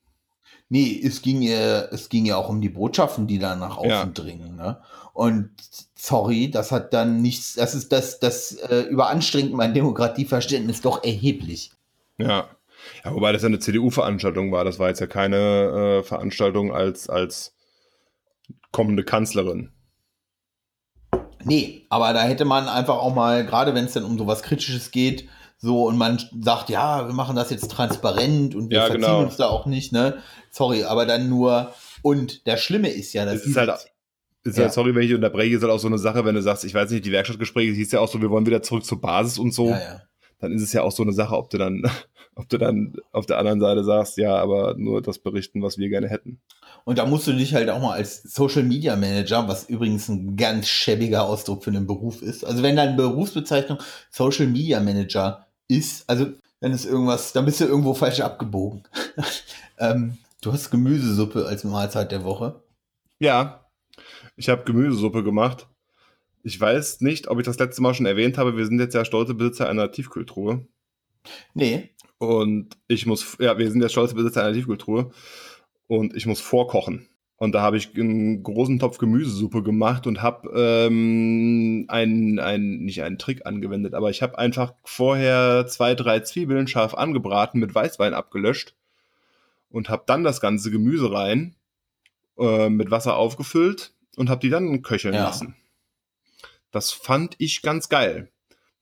Nee, es ging, ja, es ging ja auch um die Botschaften, die da nach außen Ja. dringen. Ne? Und sorry, das hat dann nichts, das ist das, das äh, überanstrengt mein Demokratieverständnis doch erheblich. Ja. Ja, wobei das ja eine CDU-Veranstaltung war. Das war jetzt ja keine äh, Veranstaltung als, als kommende Kanzlerin. Nee, aber da hätte man einfach auch mal, gerade wenn es dann um sowas Kritisches geht, so und man sagt, ja, wir machen das jetzt transparent und wir Ja, verziehen genau. uns da auch nicht, ne? Sorry, aber dann nur, und das Schlimme ist ja, dass Es ist halt, ist Ja. halt, sorry, wenn ich unterbreche, ist halt auch so eine Sache, wenn du sagst, ich weiß nicht, die Werkstattgespräche hieß ja auch so, wir wollen wieder zurück zur Basis und so, ja, ja. dann ist es ja auch so eine Sache, ob du dann, ob du dann auf der anderen Seite sagst, ja, aber nur das berichten, was wir gerne hätten. Und da musst du dich halt auch mal als Social Media Manager, was übrigens ein ganz schäbiger Ausdruck für einen Beruf ist. Also wenn deine Berufsbezeichnung Social Media Manager ist, also dann ist irgendwas, dann bist du irgendwo falsch abgebogen. ähm, du hast Gemüsesuppe als Mahlzeit der Woche. Ja, ich habe Gemüsesuppe gemacht. Ich weiß nicht, ob ich das letzte Mal schon erwähnt habe, wir sind jetzt ja stolze Besitzer einer Tiefkühltruhe. Nee. Und ich muss, ja, wir sind jetzt stolze Besitzer einer Tiefkühltruhe. Und ich muss vorkochen. Und da habe ich einen großen Topf Gemüsesuppe gemacht und habe ähm, einen, einen, nicht einen Trick angewendet, aber ich habe einfach vorher zwei, drei Zwiebeln scharf angebraten, mit Weißwein abgelöscht und habe dann das ganze Gemüse rein, äh, mit Wasser aufgefüllt und habe die dann köcheln Ja. lassen. Das fand ich ganz geil.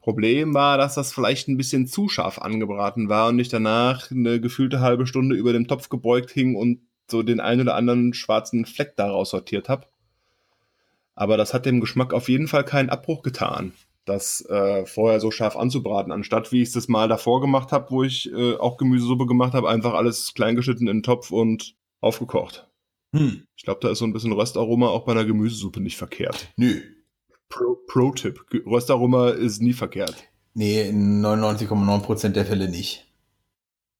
Problem war, dass das vielleicht ein bisschen zu scharf angebraten war und ich danach eine gefühlte halbe Stunde über dem Topf gebeugt hing und so den einen oder anderen schwarzen Fleck daraus sortiert habe. Aber das hat dem Geschmack auf jeden Fall keinen Abbruch getan, das äh, vorher so scharf anzubraten, anstatt wie ich es das mal davor gemacht habe, wo ich äh, auch Gemüsesuppe gemacht habe, einfach alles kleingeschnitten in den Topf und aufgekocht. Hm. Ich glaube, da ist so ein bisschen Röstaroma auch bei einer Gemüsesuppe nicht verkehrt. Nö. Pro- Pro-Tipp, Ge- Röstaroma ist nie verkehrt. Nee, in 99,9% der Fälle nicht.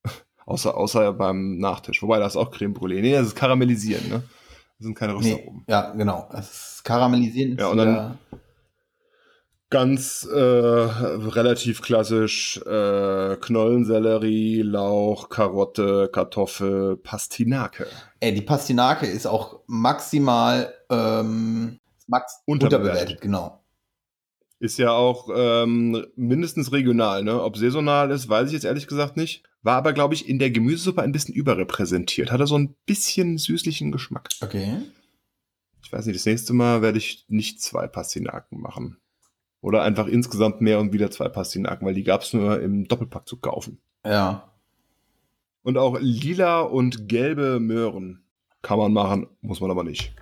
Außer, außer beim Nachtisch. Wobei, da ist auch Creme Brûlée. Nee, das ist Karamellisieren, ne? Das sind keine Nee, Röstaromen. ja, genau. Das ist Karamellisieren. Ja, ist und dann- wieder- Ganz äh, relativ klassisch äh, Knollensellerie, Lauch, Karotte, Kartoffel, Pastinake. Ey, die Pastinake ist auch maximal ähm, max Unterbewertet. unterbewertet, genau. Ist ja auch ähm, mindestens regional, ne? Ob saisonal ist, weiß ich jetzt ehrlich gesagt nicht. War aber, glaube ich, in der Gemüsesuppe ein bisschen überrepräsentiert. Hatte so ein bisschen süßlichen Geschmack. Okay. Ich weiß nicht, das nächste Mal werde ich nicht zwei Pastinaken machen. Oder einfach insgesamt mehr und wieder zwei Pastinaken, weil die gab es nur im Doppelpack zu kaufen. Ja. Und auch lila und gelbe Möhren kann man machen, muss man aber nicht.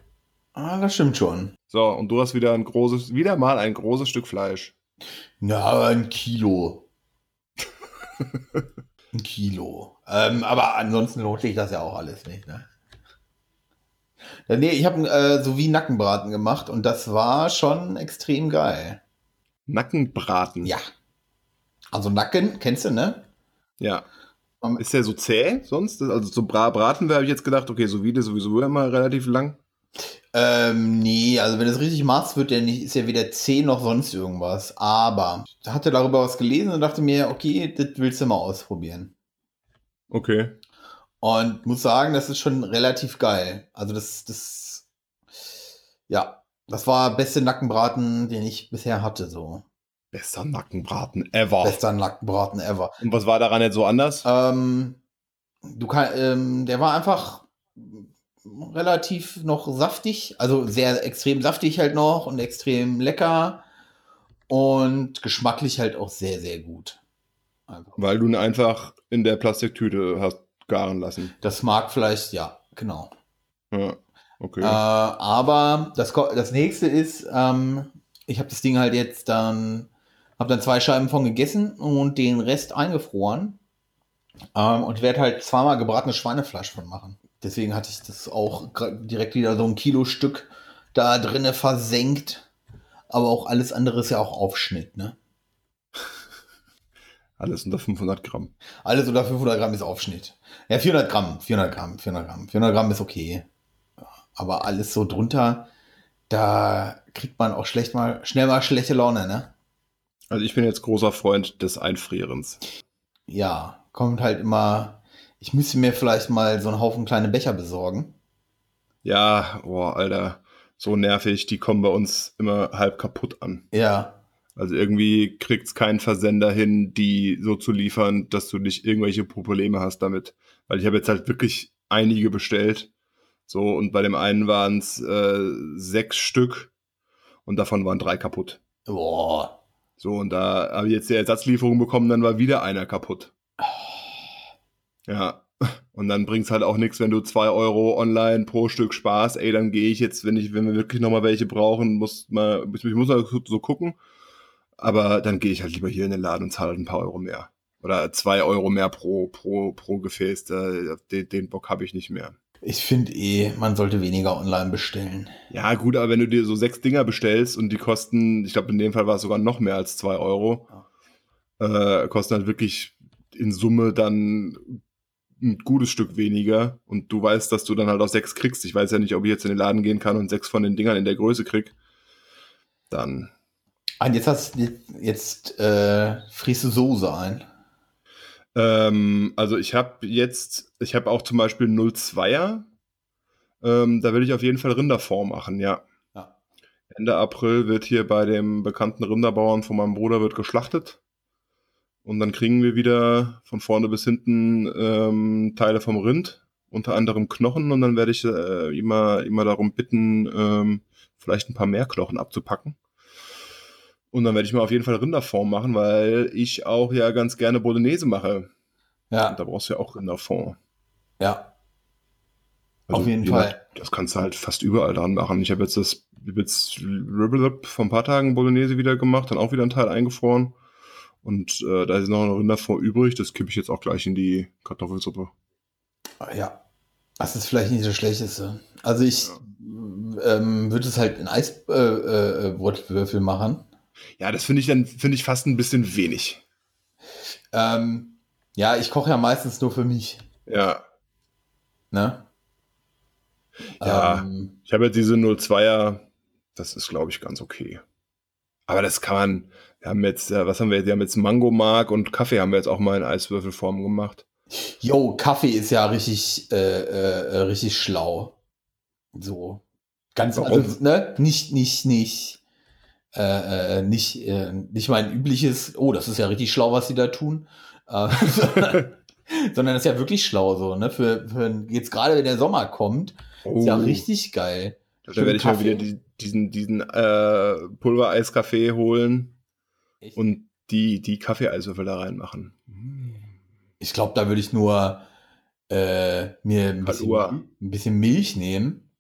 Ah, das stimmt schon. So, und du hast wieder ein großes, wieder mal ein großes Stück Fleisch. Na, ein Kilo. ein Kilo. Ähm, aber ansonsten lohnt sich das ja auch alles nicht, ne? Ja, nee, ich habe äh, so wie Nackenbraten gemacht und das war schon extrem geil. Nackenbraten. Ja. Also Nacken, kennst du, ne? Ja. Um, Ist der so zäh sonst? Also so Bra Braten habe ich jetzt gedacht, okay, so wie das sowieso immer relativ lang. Ähm, nee, also wenn du es richtig machst, wird der nicht, ist ja weder 10 noch sonst irgendwas. Aber ich hatte darüber was gelesen und dachte mir, okay, das willst du mal ausprobieren. Okay. Und muss sagen, das ist schon relativ geil. Also das, das, ja, das war beste Nackenbraten, den ich bisher hatte, so. Bester Nackenbraten ever. Bester Nackenbraten ever. Und was war daran jetzt so anders? Ähm, du kann, ähm, der war einfach relativ noch saftig, also sehr extrem saftig halt noch und extrem lecker und geschmacklich halt auch sehr, sehr gut. Einfach. Weil du ihn einfach in der Plastiktüte hast garen lassen. Das mag vielleicht, ja, genau. Ja. Okay. Äh, aber das, das nächste ist, ähm, ich habe das Ding halt jetzt dann, habe dann zwei Scheiben von gegessen und den Rest eingefroren. Ähm, und werde halt zweimal gebratenes Schweinefleisch von machen. Deswegen hatte ich das auch direkt wieder so ein Kilo Stück da drinne versenkt. Aber auch alles andere ist ja auch Aufschnitt, ne? Alles unter 500 Gramm. Alles unter 500 Gramm ist Aufschnitt. Ja, 400 Gramm, 400 Gramm, 400 Gramm. 400 Gramm ist okay. Aber alles so drunter, da kriegt man auch schlecht mal, schnell mal schlechte Laune, ne? Also ich bin jetzt großer Freund des Einfrierens. Ja, kommt halt immer. Ich müsste mir vielleicht mal so einen Haufen kleine Becher besorgen. Ja, boah, Alter, so nervig. Die kommen bei uns immer halb kaputt an. Ja, Also irgendwie kriegt's kein Versender hin, die so zu liefern, dass du nicht irgendwelche Probleme hast damit. Weil ich habe jetzt halt wirklich einige bestellt. So, und bei dem einen waren es äh, sechs Stück und davon waren drei kaputt. boah. So, und da habe ich jetzt die Ersatzlieferung bekommen, dann war wieder einer kaputt. Ja. Und dann bringt's halt auch nichts, wenn du zwei Euro online pro Stück sparst. Ey, dann gehe ich jetzt, wenn ich, wenn wir wirklich nochmal welche brauchen, muss mal, ich muss mal so gucken. Aber dann gehe ich halt lieber hier in den Laden und zahle halt ein paar Euro mehr. Oder zwei Euro mehr pro, pro, pro Gefäß. Da, den, den Bock habe ich nicht mehr. Ich finde eh, man sollte weniger online bestellen. Ja, gut, aber wenn du dir so sechs Dinger bestellst und die kosten, ich glaube, in dem Fall war es sogar noch mehr als zwei Euro, äh, kosten halt wirklich in Summe dann ein gutes Stück weniger und du weißt, dass du dann halt auch sechs kriegst. Ich weiß ja nicht, ob ich jetzt in den Laden gehen kann und sechs von den Dingern in der Größe krieg. Dann, Und jetzt hast jetzt äh, friest du Soße ein. Ähm, also ich habe jetzt, ich habe auch zum Beispiel 02er. Ähm, da will ich auf jeden Fall Rinderfond machen, ja. Ja. Ende April wird hier bei dem bekannten Rinderbauern von meinem Bruder wird geschlachtet. Und dann kriegen wir wieder von vorne bis hinten ähm, Teile vom Rind, unter anderem Knochen. Und dann werde ich äh, immer, immer darum bitten, ähm, vielleicht ein paar mehr Knochen abzupacken. Und dann werde ich mal auf jeden Fall Rinderfond machen, weil ich auch ja ganz gerne Bolognese mache. Ja, Und da brauchst du ja auch Rinderfond. ja. Also, Auf jeden je Fall. Das kannst du halt fast überall dran machen. Ich habe jetzt das jetzt Ribblip vor ein paar Tagen Bolognese wieder gemacht, dann auch wieder einen Teil eingefroren. Und äh, da ist noch ein Rinderfond übrig, das kippe ich jetzt auch gleich in die Kartoffelsuppe. Ja. Das ist vielleicht nicht das Schlechteste. Also ich ähm, würde es halt in Eisbrotwürfel äh, Brotwürfel machen. Ja, das finde ich dann, finde ich fast ein bisschen wenig. Ähm, ja, ich koche ja meistens nur für mich. Ja. Ne? Ja. Ähm, Ich habe jetzt diese 02er, das ist, glaube ich, ganz okay. Aber das kann man, wir haben jetzt, äh, was haben wir jetzt? Wir haben jetzt Mango-Mark und Kaffee haben wir jetzt auch mal in Eiswürfelform gemacht. yo, Kaffee ist ja richtig, äh, äh, äh, richtig schlau. So. Ganz, Warum? also, ne? Nicht, nicht, nicht, äh, äh, nicht, äh, nicht mein übliches, oh, das ist ja richtig schlau, was sie da tun. Äh, sondern, sondern das ist ja wirklich schlau so, ne? Für, für jetzt gerade, wenn der Sommer kommt, ist ja Oh. richtig geil. Da werde ich mal Kaffee. wieder die, diesen, diesen äh, Pulvereiskaffee holen Echt? und die, die Kaffeeeiswürfel da reinmachen. Ich glaube, da würde ich nur äh, mir ein bisschen, ein bisschen Milch nehmen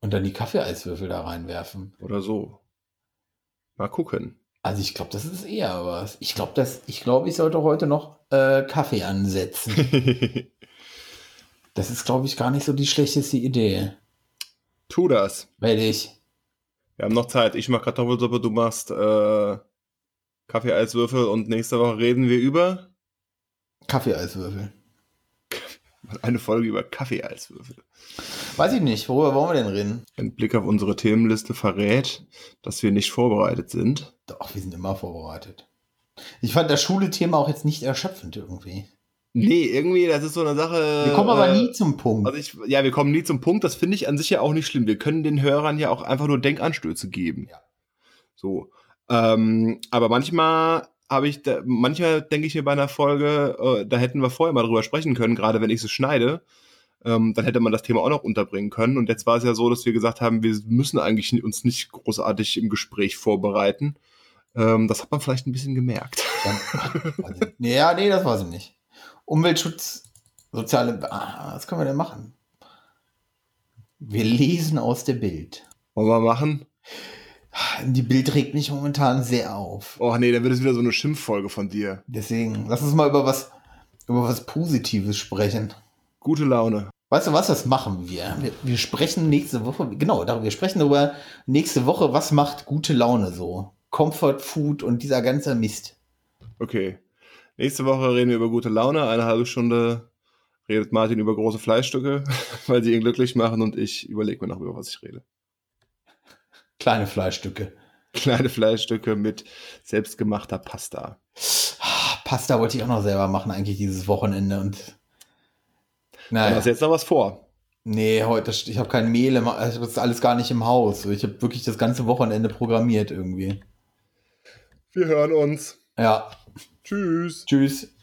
und dann die Kaffeeeiswürfel da reinwerfen. Oder so. Mal gucken. Also ich glaube, das ist eher was. Ich glaube, dass ich glaube, ich sollte heute noch äh, Kaffee ansetzen. Das ist, glaube ich, gar nicht so die schlechteste Idee. tu das. Werde ich. Wir haben noch Zeit. Ich mache Kartoffelsuppe, du machst äh, Kaffeeeiswürfel und nächste Woche reden wir über Kaffeeeiswürfel. eine Folge über Kaffeeeiswürfel. Weiß ich nicht, worüber wollen wir denn reden? Ein Blick auf unsere Themenliste verrät, dass wir nicht vorbereitet sind. Doch, wir sind immer vorbereitet. Ich fand das Schule-Thema auch jetzt nicht erschöpfend irgendwie. Nee, irgendwie, das ist so eine Sache. Wir kommen aber äh, nie zum Punkt. Also ich, ja, wir kommen nie zum Punkt. Das finde ich an sich ja auch nicht schlimm. Wir können den Hörern ja auch einfach nur Denkanstöße geben. Ja. So. Ähm, aber manchmal habe ich, da, manchmal denke ich mir bei einer Folge, äh, da hätten wir vorher mal drüber sprechen können, gerade wenn ich es schneide. Ähm, dann hätte man das Thema auch noch unterbringen können. Und jetzt war es ja so, dass wir gesagt haben, wir müssen eigentlich uns nicht großartig im Gespräch vorbereiten. Ähm, das hat man vielleicht ein bisschen gemerkt. Ja, nee, das weiß ich nicht. Umweltschutz, soziale, ah, was können wir denn machen? Wir lesen aus der Bild. Wollen wir machen? Die Bild regt mich momentan sehr auf. Oh nee, dann wird es wieder so eine Schimpffolge von dir. Deswegen, lass uns mal über was, über was Positives sprechen. Gute Laune. Weißt du was, das machen wir. wir. Wir sprechen nächste Woche, genau, darüber, wir sprechen darüber nächste Woche, was macht gute Laune so? Comfort Food und dieser ganze Mist. Okay. Nächste Woche reden wir über gute Laune. Eine halbe Stunde redet Martin über große Fleischstücke, weil sie ihn glücklich machen und ich überlege mir noch, über was ich rede. Kleine Fleischstücke. Kleine Fleischstücke mit selbstgemachter Pasta. Pasta wollte ich auch noch selber machen, eigentlich dieses Wochenende. Und naja. Du hast jetzt noch was vor. Nee, heute, ich habe kein Mehl, im, also das ist alles gar nicht im Haus. Ich habe wirklich das ganze Wochenende programmiert irgendwie. Wir hören uns. Ja. Tschüss. Tschüss.